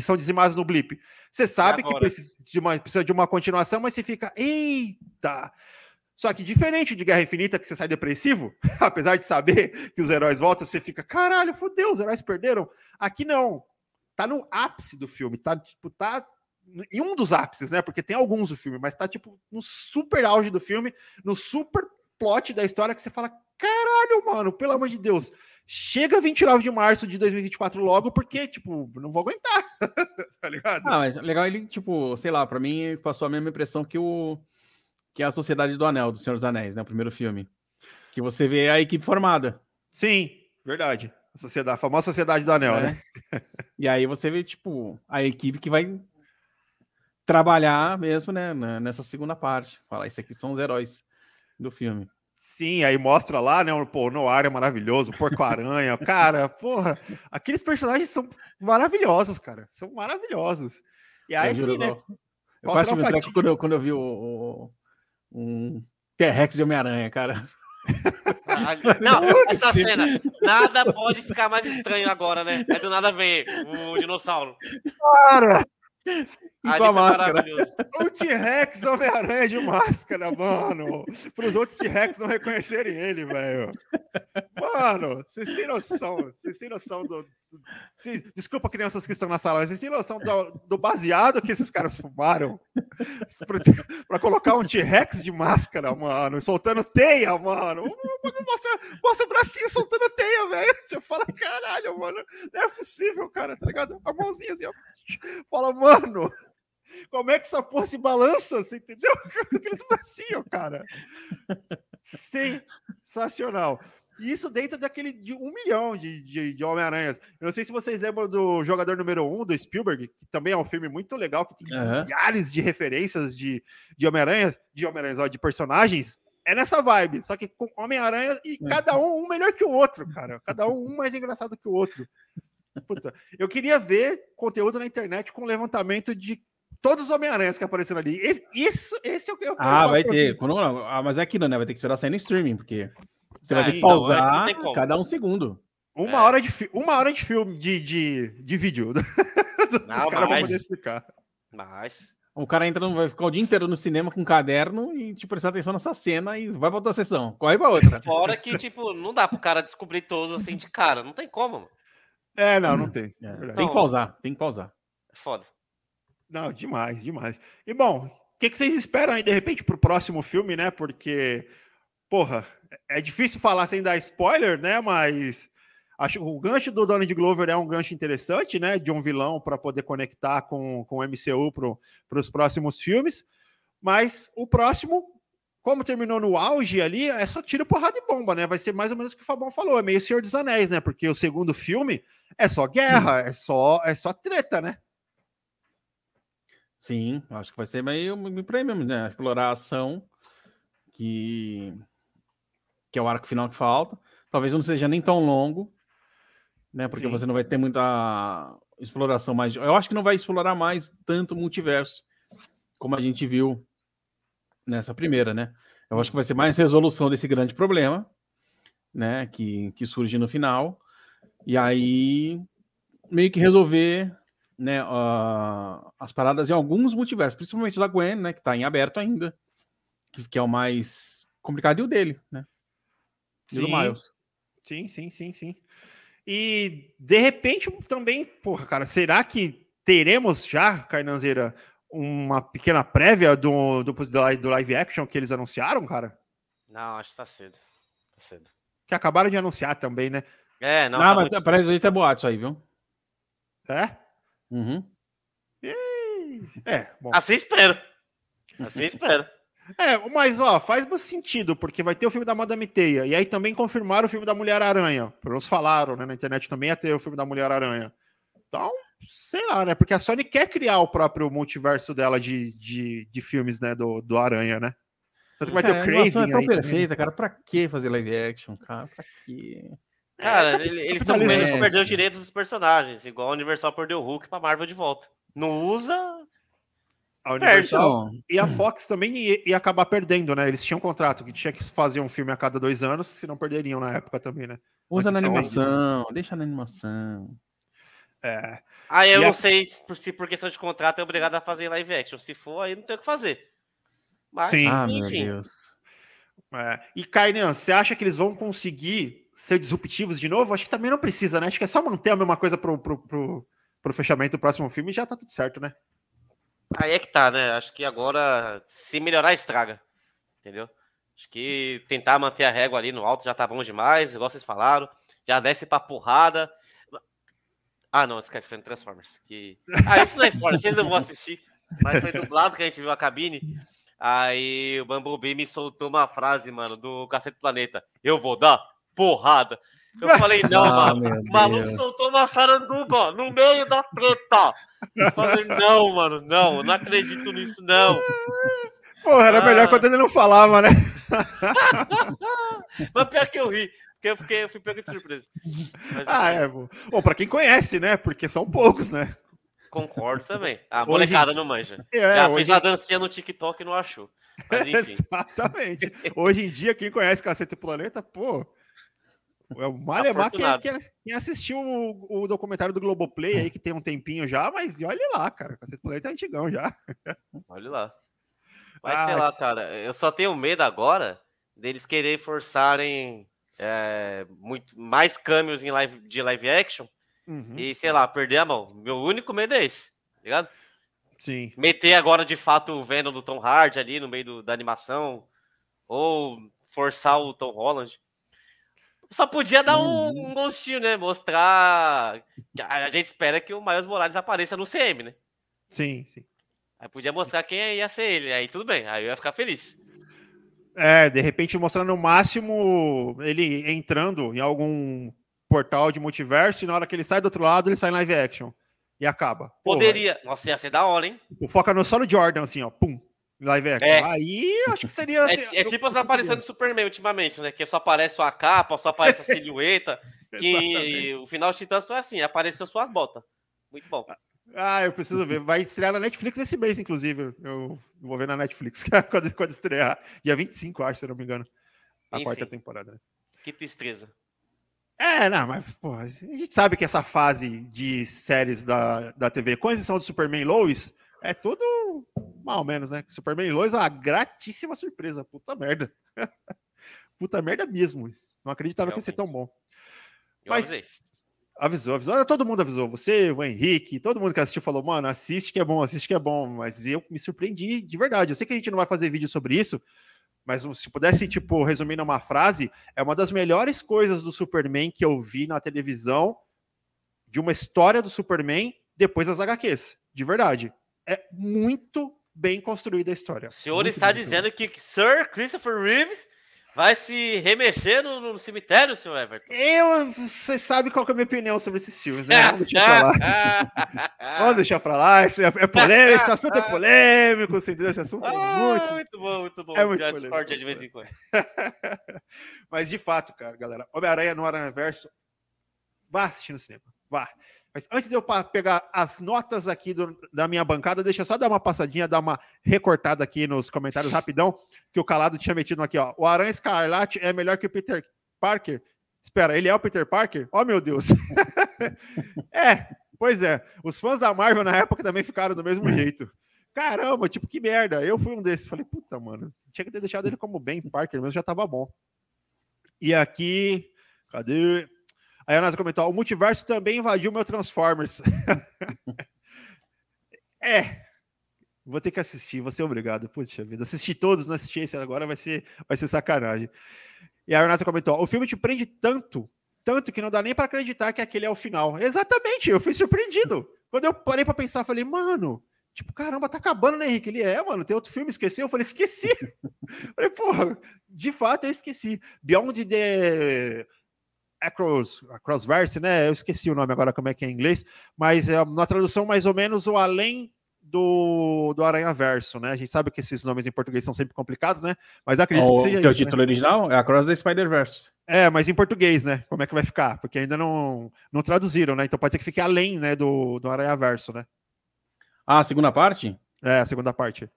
são dizimados no blip. Você sabe que precisa de, uma, precisa de uma continuação, mas você fica, eita, só que diferente de Guerra Infinita, que você sai depressivo, apesar de saber que os heróis voltam, você fica, caralho, fodeu, os heróis perderam. Aqui não. Tá no ápice do filme, tá tipo, tá em um dos ápices, né? Porque tem alguns do filme, mas tá tipo no super auge do filme, no super plot da história que você fala, caralho, mano, pelo amor de Deus, chega 29 de março de 2024 logo, porque, tipo, não vou aguentar, tá ligado? Ah, mas legal ele, tipo, sei lá, para mim passou a mesma impressão que o que é a Sociedade do Anel, do Senhor dos Anéis, né? O primeiro filme. Que você vê a equipe formada. Sim, verdade. A, sociedade, a famosa Sociedade do Anel, é. né? e aí você vê, tipo, a equipe que vai trabalhar mesmo, né? Nessa segunda parte. Falar, isso aqui são os heróis do filme. Sim, aí mostra lá, né? Pô, o Noir é maravilhoso, Porco-Aranha. cara, porra, aqueles personagens são maravilhosos, cara. São maravilhosos. E aí sim, né? Eu quase um treco quando eu, quando eu vi o, um T-Rex de Homem-Aranha, cara. Não, essa cena, nada pode ficar mais estranho agora, né? É do nada vem o dinossauro. Cara! E com a máscara. O T-Rex Homem-Aranha de máscara, mano. Para os outros T-Rex não reconhecerem ele, velho. Mano, vocês têm noção. Vocês têm noção do. Se, desculpa, crianças que estão na sala, vocês têm noção do, do baseado que esses caras fumaram para colocar um T-Rex de máscara, mano, soltando teia, mano. Mostra, mostra o bracinho soltando teia, velho. Você fala, caralho, mano, não é possível, cara, tá ligado? A mãozinha assim. Fala, mano. Como é que essa porra se balança? Você entendeu? Aqueles bracinhos, cara. Sensacional. E isso dentro daquele de um milhão de, de, de Homem-Aranhas. Eu não sei se vocês lembram do jogador número um do Spielberg, que também é um filme muito legal, que tem uhum. milhares de referências de, de Homem-Aranha, de Homem-Aranhas, de personagens. É nessa vibe, só que com Homem-Aranha e é. cada um um melhor que o outro, cara. Cada um um mais engraçado que o outro. Puta, eu queria ver conteúdo na internet com levantamento de todos os Homem-Aranhas que apareceram ali. Esse, isso, esse é o que eu Ah, vai ter. Quando, ah, mas é aquilo, né? Vai ter que esperar sair no streaming, porque você vai ter que pausar não, cada um segundo. Uma, é. hora, de, uma hora de filme, de, de, de vídeo. Não, Os caras vão poder explicar. Mas. O cara entra, vai ficar o dia inteiro no cinema com um caderno e te prestar atenção nessa cena e vai pra outra sessão. Corre pra outra. Fora que, tipo, não dá pro cara descobrir todos assim de cara. Não tem como. É, não, não tem. É. Tem que pausar, tem que pausar. É foda. Não, demais, demais. E bom, o que, que vocês esperam aí, de repente, pro próximo filme, né? Porque, porra, é difícil falar sem dar spoiler, né? Mas acho que o gancho do Donald Glover é um gancho interessante, né? De um vilão para poder conectar com, com o MCU para os próximos filmes. Mas o próximo, como terminou no auge ali, é só tiro, porrada e bomba, né? Vai ser mais ou menos o que o Fabão falou, é meio Senhor dos Anéis, né? Porque o segundo filme é só guerra, é só, é só treta, né? Sim, acho que vai ser meio, meio mesmo, né? Explorar a ação, que, que é o arco final que falta. Talvez não seja nem tão longo, né? Porque Sim. você não vai ter muita exploração mais. Eu acho que não vai explorar mais tanto o multiverso, como a gente viu nessa primeira, né? Eu acho que vai ser mais resolução desse grande problema, né? Que, que surge no final. E aí, meio que resolver né, ah, as paradas em alguns multiversos, principalmente da Gwen, né? Que tá em aberto ainda. Que, que é o mais complicado, e o dele, né? E o do Sim. Miles. Sim, sim, sim, sim. E de repente também, porra, cara, será que teremos já, Carnanzeira, uma pequena prévia do, do, do li- do live action que eles anunciaram, cara? Não, acho que tá cedo. Tá cedo. Que acabaram de anunciar também, né? É, não. Não, tá mas muito- parece que é boato isso aí, viu? É? Uhum. É, bom. Assim espero. Assim espero. É, mas ó, faz mais sentido, porque vai ter o filme da Madame Teia, e aí também confirmaram o filme da Mulher-Aranha. Pelo menos falaram, né? Na internet também ia ter o filme da Mulher-Aranha. Então, sei lá, né? Porque a Sony quer criar o próprio multiverso dela de, de, de filmes, né? Do, do Aranha, né? Tanto que vai ter Cara, o a animação Craven é tão aí também. perfeita, cara. Pra que fazer live action, cara? Pra quê? Cara, ele- eles estão É. perder os direitos dos personagens, igual a Universal perdeu o Hulk pra Marvel de volta. Não usa. A Universal Então, e a Fox também ia, ia acabar perdendo, né? Eles tinham um contrato que tinha que fazer um filme a cada dois anos, se não perderiam na época também, né? usa na Mas isso é animação, deixa na animação. É. Aí eu E não a- sei se por, questão de contrato é obrigado a fazer live action. Se for, aí não tem o que fazer. Mas, Sim. Ah, meu enfim. Deus. É. E, Carnian, você acha que eles vão conseguir ser disruptivos de novo? Acho que também não precisa, né? Acho que é só manter a mesma coisa pro, pro, pro, pro fechamento do próximo filme e já tá tudo certo, né? Aí é que tá, né? Acho que agora, se melhorar, estraga. Entendeu? Acho que tentar manter a régua ali no alto já tá bom demais, igual vocês falaram. Já desce pra porrada. Ah, não, esquece, foi no Transformers. Que... Ah, isso não é spoiler, vocês não vão assistir. Mas foi dublado que a gente viu a cabine. Aí o Bumblebee me soltou uma frase, mano, do Cacete Planeta. Eu vou dar porrada. Eu falei, não, Ah, mano. O maluco Deus. soltou uma saranduba no meio da treta. Eu falei, não, mano, não, eu não acredito nisso, não. Porra, era Ah. melhor quando ele não falava, né? Mas pior que eu ri, porque eu, fiquei, eu fui pego de surpresa. Mas, Ah, enfim, é. Bom, pra quem conhece, né? Porque são poucos, né? Concordo também. A Hoje- molecada não manja. É, Já hoje... fez a dancinha no TikTok e não achou. Mas enfim. Exatamente. Hoje em dia, quem conhece Cacete Planeta, pô. É o Malemar quem, Afortunado. quem, quem assistiu o, o documentário do Globoplay aí, que tem um tempinho já, mas olha lá, cara. Cacete Planeta é antigão já. Olha lá. Mas Ah, sei lá, cara, eu só tenho medo agora deles querer forçarem é, muito, mais cameos em live, de live action Uhum, e, sei lá, perder a mão. Meu único medo é esse, tá ligado? Sim. Meter agora de fato o Venom do Tom Hardy ali no meio do- da animação ou forçar o Tom Holland. Só podia dar um, um gostinho, né? Mostrar. A, gente espera que o Miles Morales apareça no CM, né? Sim, sim. Aí podia mostrar quem ia ser ele. Aí tudo bem, aí eu ia ficar feliz. É, de repente mostrar no máximo ele entrando em algum portal de multiverso e na hora que ele sai do outro lado, ele sai em live action. E acaba. Porra, Poderia. Nossa, ia ser da hora, hein? Foca no solo Jordan, assim, ó. Pum. Live action. É. Aí acho que seria. assim, É, é tipo as aparições do Superman ultimamente, né? Que só aparece a capa, só aparece a silhueta. Que o final de Titãs foi assim, apareceu suas botas. Muito bom. Ah, eu preciso ver. Vai estrear na Netflix esse mês, inclusive. Eu vou ver na Netflix quando, quando estrear. Dia 25, acho, se eu não me engano. A Enfim. quarta temporada, né? Que tristeza. É, não, mas porra, a gente sabe que essa fase de séries da, da TV, com exceção do Superman Lois, é tudo mal ou menos, né? Superman e Lois é uma gratíssima surpresa. Puta merda. Puta merda mesmo. Não acreditava que ia ser tão bom. Eu Mas avisei. avisou, avisou. Todo mundo avisou. Você, o Henrique, todo mundo que assistiu falou, mano, assiste que é bom, assiste que é bom. Mas eu me surpreendi de verdade. Eu sei que a gente não vai fazer vídeo sobre isso, mas se pudesse, tipo, resumir numa frase, é uma das melhores coisas do Superman que eu vi na televisão de uma história do Superman depois das HQs. De verdade. É muito bem construída a história. O senhor Muito está construída. dizendo que Sir Christopher Reeve Vai se remexer no, no cemitério, senhor Everton? Eu, você sabe qual é a minha opinião sobre esses filmes, né? Vamos deixar pra lá. Vamos deixar pra lá. Esse é, é polêmico, esse assunto é polêmico, você entendeu? Esse assunto é Ah, muito. muito bom, muito bom. É muito Já discordia de vez em quando. Mas de fato, cara, galera, Homem-Aranha no Aranha Verso, vá assistir no cinema, vá. Mas antes de eu pegar as notas aqui do- da minha bancada, deixa eu só dar uma passadinha, dar uma recortada aqui nos comentários rapidão, que o Calado tinha metido aqui, ó. O Aranha Escarlate é melhor que o Peter Parker? Espera, ele é o Peter Parker? Oh, meu Deus. é, pois é. Os fãs da Marvel na época também ficaram do mesmo jeito. Caramba, tipo, que merda. Eu fui um desses. Falei, puta, mano, tinha que ter deixado ele como Ben Parker, mesmo já tava bom. E aqui, cadê? Aí a Nasa comentou: o multiverso também invadiu meu Transformers. é. Vou ter que assistir, vou ser obrigado. Puxa vida, assisti todos, não assisti esse agora, vai ser, vai ser sacanagem. E a Renata comentou: o filme te prende tanto, tanto que não dá nem para acreditar que aquele é o final. Exatamente, eu fui surpreendido. Quando eu parei para pensar, falei, mano, tipo, caramba, tá acabando, né, Henrique? Ele é, mano, tem outro filme, esqueceu? Eu falei, esqueci. falei, porra, de fato eu esqueci. Beyond the Across, Crossverse, né? Eu esqueci o nome agora, como é que é em inglês, mas é, na tradução, mais ou menos, o além do, do Aranha Verso, né? A gente sabe que esses nomes em português são sempre complicados, né? Mas acredito O, que seja que é o isso. né? título original é Across the Spider-Verse. É, mas em português, né? Como é que vai ficar? Porque ainda não, não traduziram, né? Então pode ser que fique além, né, do, do Aranha Verso, né? Ah, a segunda parte? É, a segunda parte.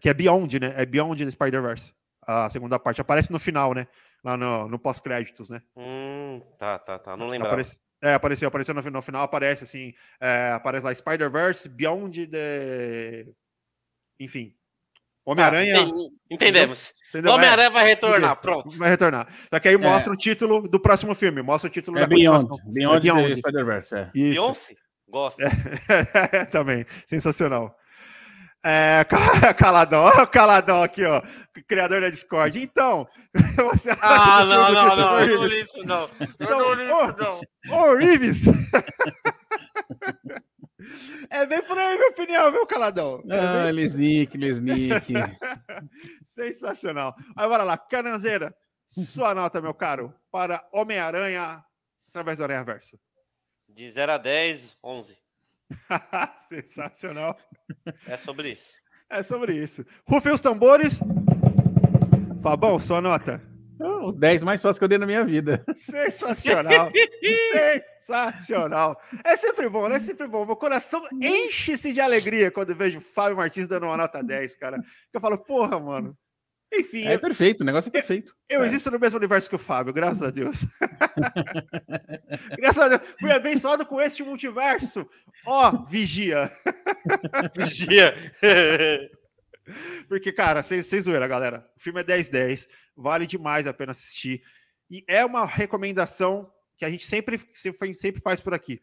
Que é Beyond, né? É Beyond the Spider-Verse. A segunda parte aparece no final, né? Lá no, no pós-créditos, né? Hum, tá, tá, tá. Não lembrava. Aparece, é, apareceu, apareceu no, no final, aparece assim, é, aparece lá Spider-Verse, Beyond the... Enfim. Homem-Aranha... Ah, enten- entendemos. Homem-Aranha vai É, retornar, pronto. vai retornar. Só que aí mostra o título do próximo filme, mostra o título É da Beyond. continuação. Beyond, É Beyond. the Spider-Verse, é. Isso. Beyoncé? Gosto. Também, sensacional. É, ca- caladão, ó, o caladão aqui, ó, criador da Discord. Então, você Ah, não, não, não. Não li isso, não. Eu São- não li isso, não. Ô, Reeves! é bem por aí, minha opinião, viu, caladão? É Ah, bem- Lesnick, Lesnick. Sensacional. Aí, bora lá, Cananzeira, sua nota, meu caro, para Homem-Aranha através do Aranha Verso. De 0 a 10, 11. Sensacional. É sobre isso. É sobre isso. Rufem os tambores. Fabão, sua nota. o 10 mais fácil que eu dei na minha vida. Sensacional. Sensacional. É sempre bom, né? É sempre bom. Meu coração enche-se de alegria quando vejo o Fábio Martins dando uma nota 10, cara. Eu falo, porra, mano. Enfim, É eu, perfeito, o negócio é perfeito. eu existo no mesmo universo que o Fábio, graças a Deus. graças a Deus. Fui abençoado com este multiverso. Ó, vigia. Vigia. Porque, cara, sem, sem zoeira, galera. O filme é 10-10, vale demais a pena assistir. E é uma recomendação que a gente sempre, sempre, sempre faz por aqui.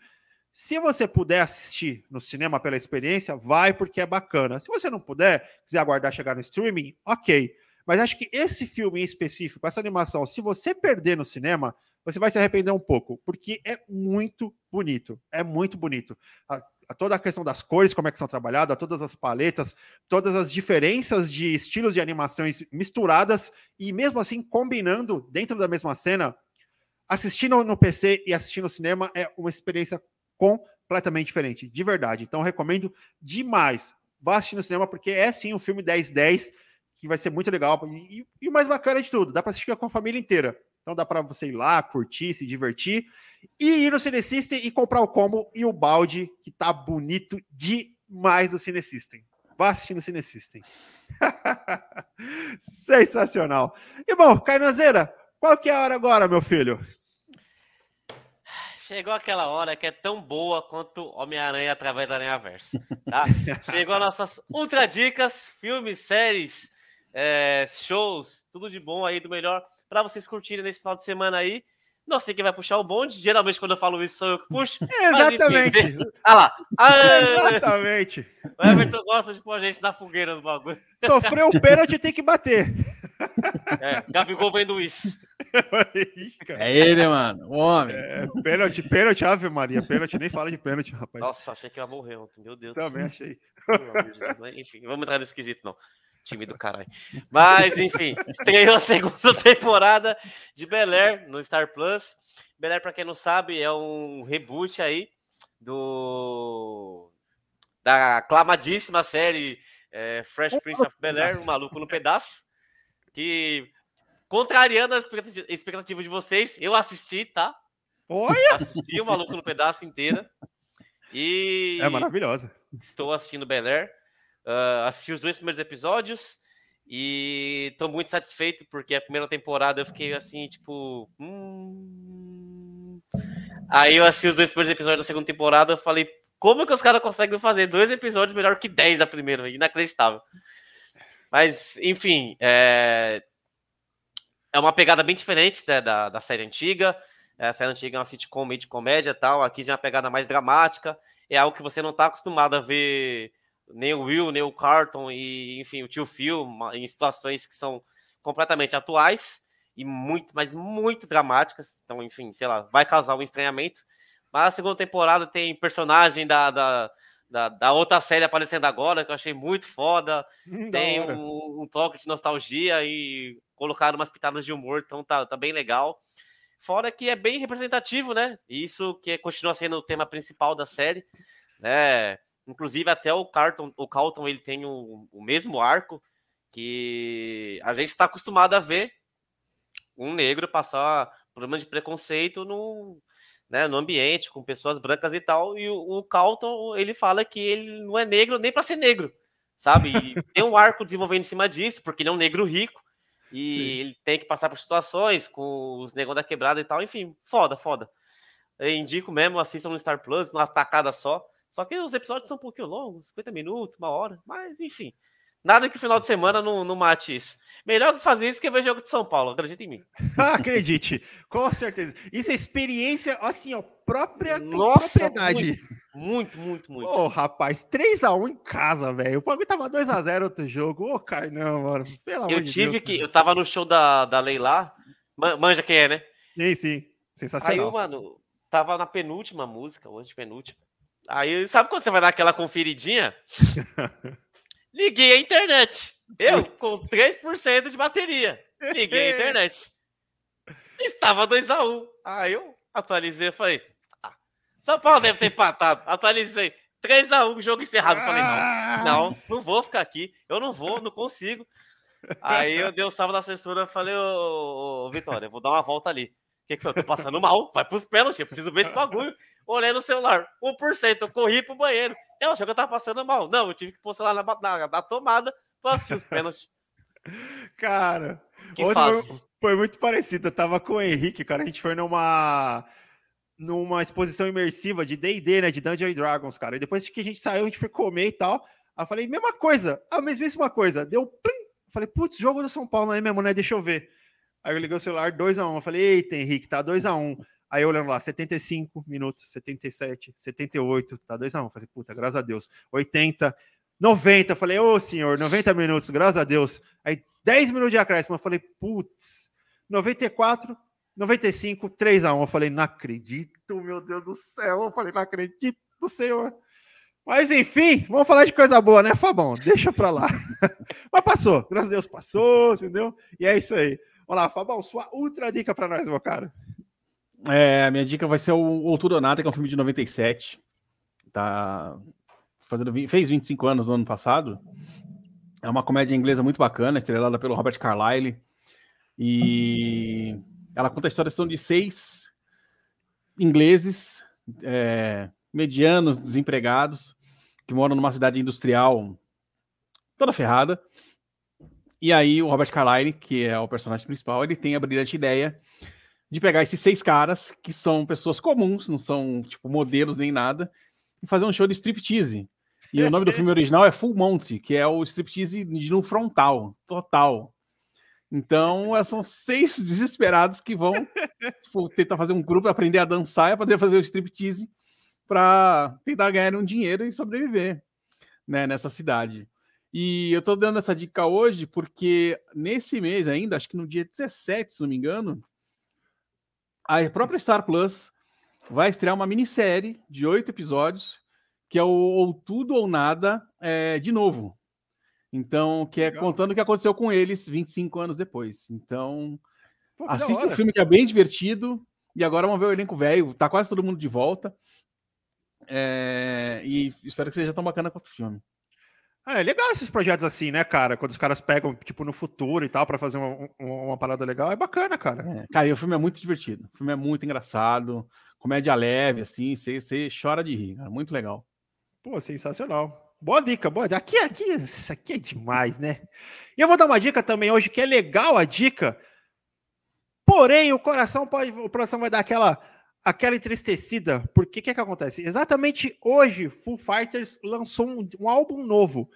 Se você puder assistir no cinema pela experiência, vai porque é bacana. Se você não puder, quiser aguardar chegar no streaming, ok. Mas acho que esse filme em específico, essa animação, se você perder no cinema, você vai se arrepender um pouco, porque é muito bonito. É muito bonito. A, a toda a questão das cores, como é que são trabalhadas, todas as paletas, todas as diferenças de estilos de animações misturadas e mesmo assim combinando dentro da mesma cena, assistindo no PC e assistindo no cinema é uma experiência completamente diferente, de verdade. Então recomendo demais. Vá assistir no cinema porque é sim um filme 10-10 que vai ser muito legal e, e o mais bacana de tudo, dá para assistir com a família inteira. Então dá para você ir lá, curtir, se divertir e ir no Cinesystem e comprar o combo e o balde que tá bonito demais do Cinesystem. Vá assistir no Cinesystem. Sensacional. E bom, Cainazeira, qual que é a hora agora, meu filho? Chegou aquela hora que é tão boa quanto Homem-Aranha através da Aranha Verso. Tá? Chegou as nossas ultra dicas, filmes, séries, é, shows, tudo de bom aí, do melhor, para vocês curtirem nesse final de semana aí. Não sei quem vai puxar o bonde. Geralmente, quando eu falo isso, sou eu que puxo. Exatamente. Olha lá. Ah, Exatamente. o Everton gosta de pôr a gente na fogueira do bagulho. Sofreu um pênalti, tem que bater. É, Gabigol vendo isso. É ele, mano. O homem. É, pênalti, pênalti, Ave Maria. Pênalti, nem fala de pênalti, rapaz. Nossa, achei que ia morrer ontem. Meu Deus Também achei. Enfim, vamos entrar nesse quesito, não. Time do caralho. Mas, enfim, estreou a segunda temporada de Bel Air no Star Plus. Bel Air, pra quem não sabe, é um reboot aí do da aclamadíssima série é, Fresh Prince of Bel Air, um maluco no pedaço. Que, contrariando a expectativa de vocês, eu assisti, tá? Olha! Assisti o maluco no pedaço inteira. E. É maravilhosa. Estou assistindo Bel Air. Uh, assisti os dois primeiros episódios e estou muito satisfeito porque a primeira temporada eu fiquei assim, tipo. Hum... Aí eu assisti os dois primeiros episódios da segunda temporada, eu falei, como que os caras conseguem fazer dois episódios melhor que dez da primeira? Inacreditável. Mas, enfim, é, é uma pegada bem diferente né, da, da série antiga. É, a série antiga é uma sitcom meio de comédia tal. Aqui já é uma pegada mais dramática. É algo que você não está acostumado a ver nem o Will, nem o Carlton e, enfim, o tio Phil em situações que são completamente atuais e muito, mas muito dramáticas. Então, enfim, sei lá, vai causar um estranhamento. Mas a segunda temporada tem personagem da, da, da, da outra série aparecendo agora, que eu achei muito foda. Hum, tem um, um, toque de nostalgia e colocaram umas pitadas de humor, então tá, tá bem legal. Fora que é bem representativo, né? Isso que continua sendo o tema principal da série, né? Inclusive até o Carlton, o Carlton ele tem o, o mesmo arco que a gente está acostumado a ver um negro passar problema de preconceito no, né, no ambiente, com pessoas brancas e tal, e o, o Calton, ele fala que ele não é negro nem para ser negro, sabe? E tem um arco desenvolvendo em cima disso, porque ele é um negro rico, e Sim. ele tem que passar por situações com os negros da quebrada e tal, enfim, foda, foda. Eu indico mesmo, assistam no Star Plus, numa tacada só, só que os episódios são um pouquinho longos, 50 minutos, uma hora, mas enfim, Nada que o final de semana não, não mate isso. Melhor que fazer isso que ver jogo de São Paulo, acredita em mim. Acredite, com certeza. Isso é experiência, assim, ó, própria Nossa, propriedade. Muito, muito, muito. Ô, oh, rapaz, 3x1 em casa, velho. O bagulho tava 2x0 outro jogo. Ô, oh, Carnão, mano. Pelo eu tive Deus, que. Eu tava no show da, da Leila. Manja quem é, né? Sim, sim. Sensacional. Aí, mano, tava na penúltima música, ou antepenúltima. Aí, sabe quando você vai dar aquela conferidinha? Liguei a internet. Eu com 3% de bateria. Liguei a internet. Estava 2x1. Aí eu atualizei e falei: ah, São Paulo deve ter empatado. Atualizei. 3x1, jogo encerrado. Falei, não, não, não vou ficar aqui. Eu não vou, não consigo. Aí eu dei o um salve da assessora e falei, ô, ô Vitória, eu vou dar uma volta ali. O que, que foi? Eu tô passando mal, vai pros pênaltis, eu preciso ver esse bagulho. Olhei no celular, 1%, eu corri pro banheiro. Ela achou que eu tava passando mal. Não, eu tive que pôr lá na, na, na tomada pra assistir os pênaltis. Cara, foi, foi, muito parecido. Eu tava com o Henrique, cara. A gente foi numa numa exposição imersiva de D&D, né, de Dungeons Dragons, cara. E depois que a gente saiu, a gente foi comer e tal. Aí eu falei, mesma coisa, a mesmíssima coisa. Deu plim. Eu falei, putz, jogo do São Paulo aí mesmo, né? Deixa eu ver. Aí eu liguei o celular, 2x1. Um. Eu falei, eita, Henrique, tá 2x1. Um. Aí olhando lá, 75 minutos, 77, 78, tá 2x1. Um. Falei, puta, graças a Deus. 80, 90. Falei, ô senhor, 90 minutos, graças a Deus. Aí 10 minutos de acréscimo. Eu falei, putz, 94, 95, 3x1. Eu falei, não acredito, meu Deus do céu. Eu falei, não acredito, senhor. Mas enfim, vamos falar de coisa boa, né, Fabão? Deixa pra lá. Mas passou, graças a Deus passou, entendeu? E é isso aí. Vamos lá, Fabão, sua ultra dica pra nós, meu cara. É, a minha dica vai ser o Outro Donata, que é um filme de 97. Tá fazendo, fez 25 anos no ano passado. É uma comédia inglesa muito bacana, estrelada pelo Robert Carlyle. E ela conta a história de seis ingleses é, medianos, desempregados, que moram numa cidade industrial toda ferrada. E aí o Robert Carlyle, que é o personagem principal, ele tem a brilhante ideia de pegar esses seis caras, que são pessoas comuns, não são, tipo, modelos nem nada, e fazer um show de striptease. E o nome do filme original é Full Monty, que é o striptease no frontal, total. Então, são seis desesperados que vão tipo, tentar fazer um grupo, aprender a dançar e poder fazer o striptease para tentar ganhar um dinheiro e sobreviver né, nessa cidade. E eu tô dando essa dica hoje porque nesse mês ainda, acho que no dia 17, se não me engano, a própria Star Plus vai estrear uma minissérie de oito episódios, que é o Ou Tudo ou Nada é, de novo. Então, que é Legal. contando o que aconteceu com eles 25 anos depois. Então, Pô, assista o filme que é bem divertido. E agora vamos ver o elenco velho. Tá quase todo mundo de volta. É, E espero que seja tão bacana quanto o filme. Ah, é legal esses projetos assim, né, cara? Quando os caras pegam, tipo, no futuro e tal, pra fazer uma, um- uma parada legal, é bacana, cara. É, Cara, e o filme é muito divertido. O filme é muito engraçado. Comédia leve, assim. Você você chora de rir, cara. Muito legal. Pô, sensacional. Boa dica, boa dica. Aqui, aqui, isso aqui é demais, né? E eu vou dar uma dica também hoje, que é legal a dica. Porém, o coração pode. O coração vai dar aquela, aquela entristecida. Porque o que, que acontece? Exatamente hoje, Full Fighters lançou um, um álbum novo.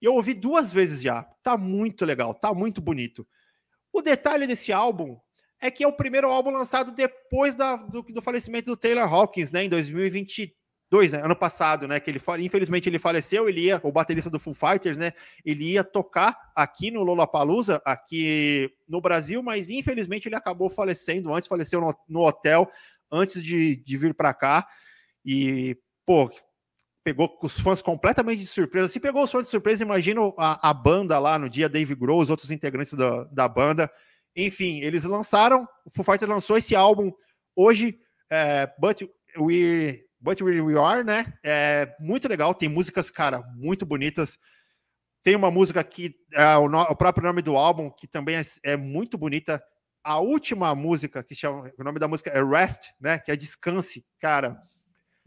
Eu ouvi duas vezes já. Tá muito legal, tá muito bonito. O detalhe desse álbum é que é o primeiro álbum lançado depois da- do, do falecimento do Taylor Hawkins, né? Em 2022, né? Ano passado, né? Que ele infelizmente ele faleceu, ele ia, o baterista do Foo Fighters, né? Ele ia tocar aqui no Lollapalooza, aqui no Brasil, mas infelizmente ele acabou falecendo antes, faleceu no, no hotel antes de, de vir para cá. E, pô, pegou os fãs completamente de surpresa. Se pegou os fãs de surpresa, imagina a, a banda lá no dia, Dave Grohl, os outros integrantes da, da banda. Enfim, eles lançaram, o Foo Fighters lançou esse álbum hoje, é, But We But We, We Are, né? É muito legal, tem músicas, cara, muito bonitas. Tem uma música que é o, no- o próprio nome do álbum, que também é, é muito bonita. A última música, que chama, o nome da música é Rest, né? Que é Descanse, cara.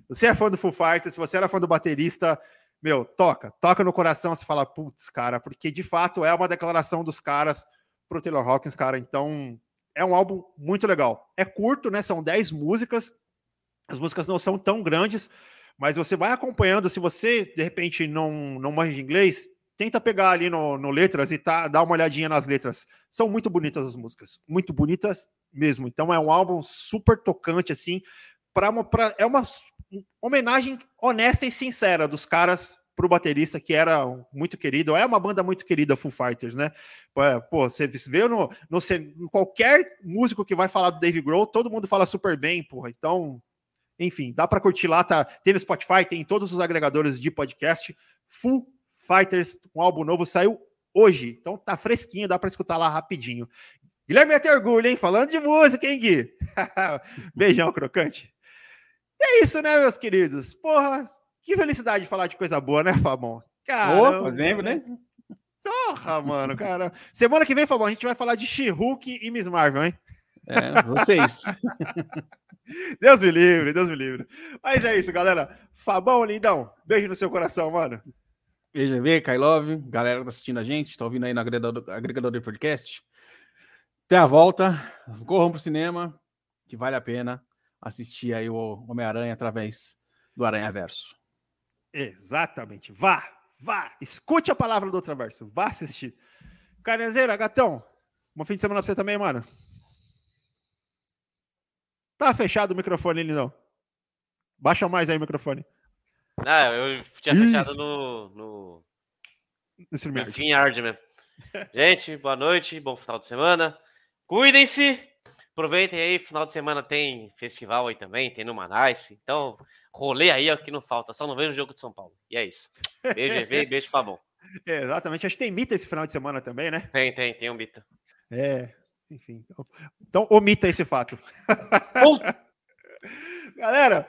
Você é fã do Foo Fighters, se você era fã do baterista, meu, toca, toca no coração, você fala, putz, cara, porque de fato é uma declaração dos caras pro Taylor Hawkins, cara. Então, é um álbum muito legal. É curto, né? São 10 músicas. As músicas não são tão grandes, mas você vai acompanhando. Se você, de repente, não, não manja de inglês, tenta pegar ali no, no letras e tá, dar uma olhadinha nas letras. São muito bonitas as músicas. Muito bonitas mesmo. Então, é um álbum super tocante, assim. Pra uma, pra, é uma homenagem honesta e sincera dos caras pro baterista que era muito querido, é uma banda muito querida, Foo Fighters, né? Pô, Pô, você vê no, no qualquer músico que vai falar do Dave Grohl, todo mundo fala super bem, porra. Então, enfim, dá para curtir lá, tá? Tem no Spotify, tem em todos os agregadores de podcast. Foo Fighters, um álbum novo saiu hoje, então tá fresquinho, dá para escutar lá rapidinho. Guilherme tem orgulho, hein? Falando de música, hein, Gui? Beijão, crocante. E é isso, né, meus queridos? Porra, que felicidade de falar de coisa boa, né, Fabão? Opa, sempre, né? Porra, mano, cara. Semana que vem, Fabão, a gente vai falar de She-Hulk e Miss Marvel, hein? É, vocês. Deus me livre, Deus me livre. Mas é isso, galera. Fabão, lindão, beijo no seu coração, mano. BGV, Kailov, galera que tá assistindo a gente, tá ouvindo aí no agregador, agregador de podcast. Até a volta. Corram pro cinema, que vale a pena assistir aí o Homem-Aranha através do Aranha Verso. Exatamente. Vá, vá. Escute a palavra do outro verso. Vá assistir. Canezeira, gatão. Bom fim de semana pra você também, mano. Tá fechado o microfone, lindão. Baixa mais aí o microfone. Ah, eu tinha Isso. fechado no, no, Nesse no. StreamYard mesmo. Gente, boa noite, bom final de semana. Cuidem-se, aproveitem aí, final de semana tem festival aí também, tem no Manice. Então, rolê aí é o que não falta, só não vejo o jogo de São Paulo. E é isso. Beijo, EV, beijo, Fabão. É, exatamente. Acho que tem mita esse final de semana também, né? Tem, tem, tem um Bita. É. Enfim. Então, então omita esse fato. Bom, Galera,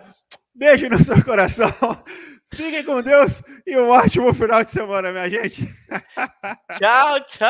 beijo no seu coração. Fiquem com Deus e um ótimo final de semana, minha gente. tchau, tchau!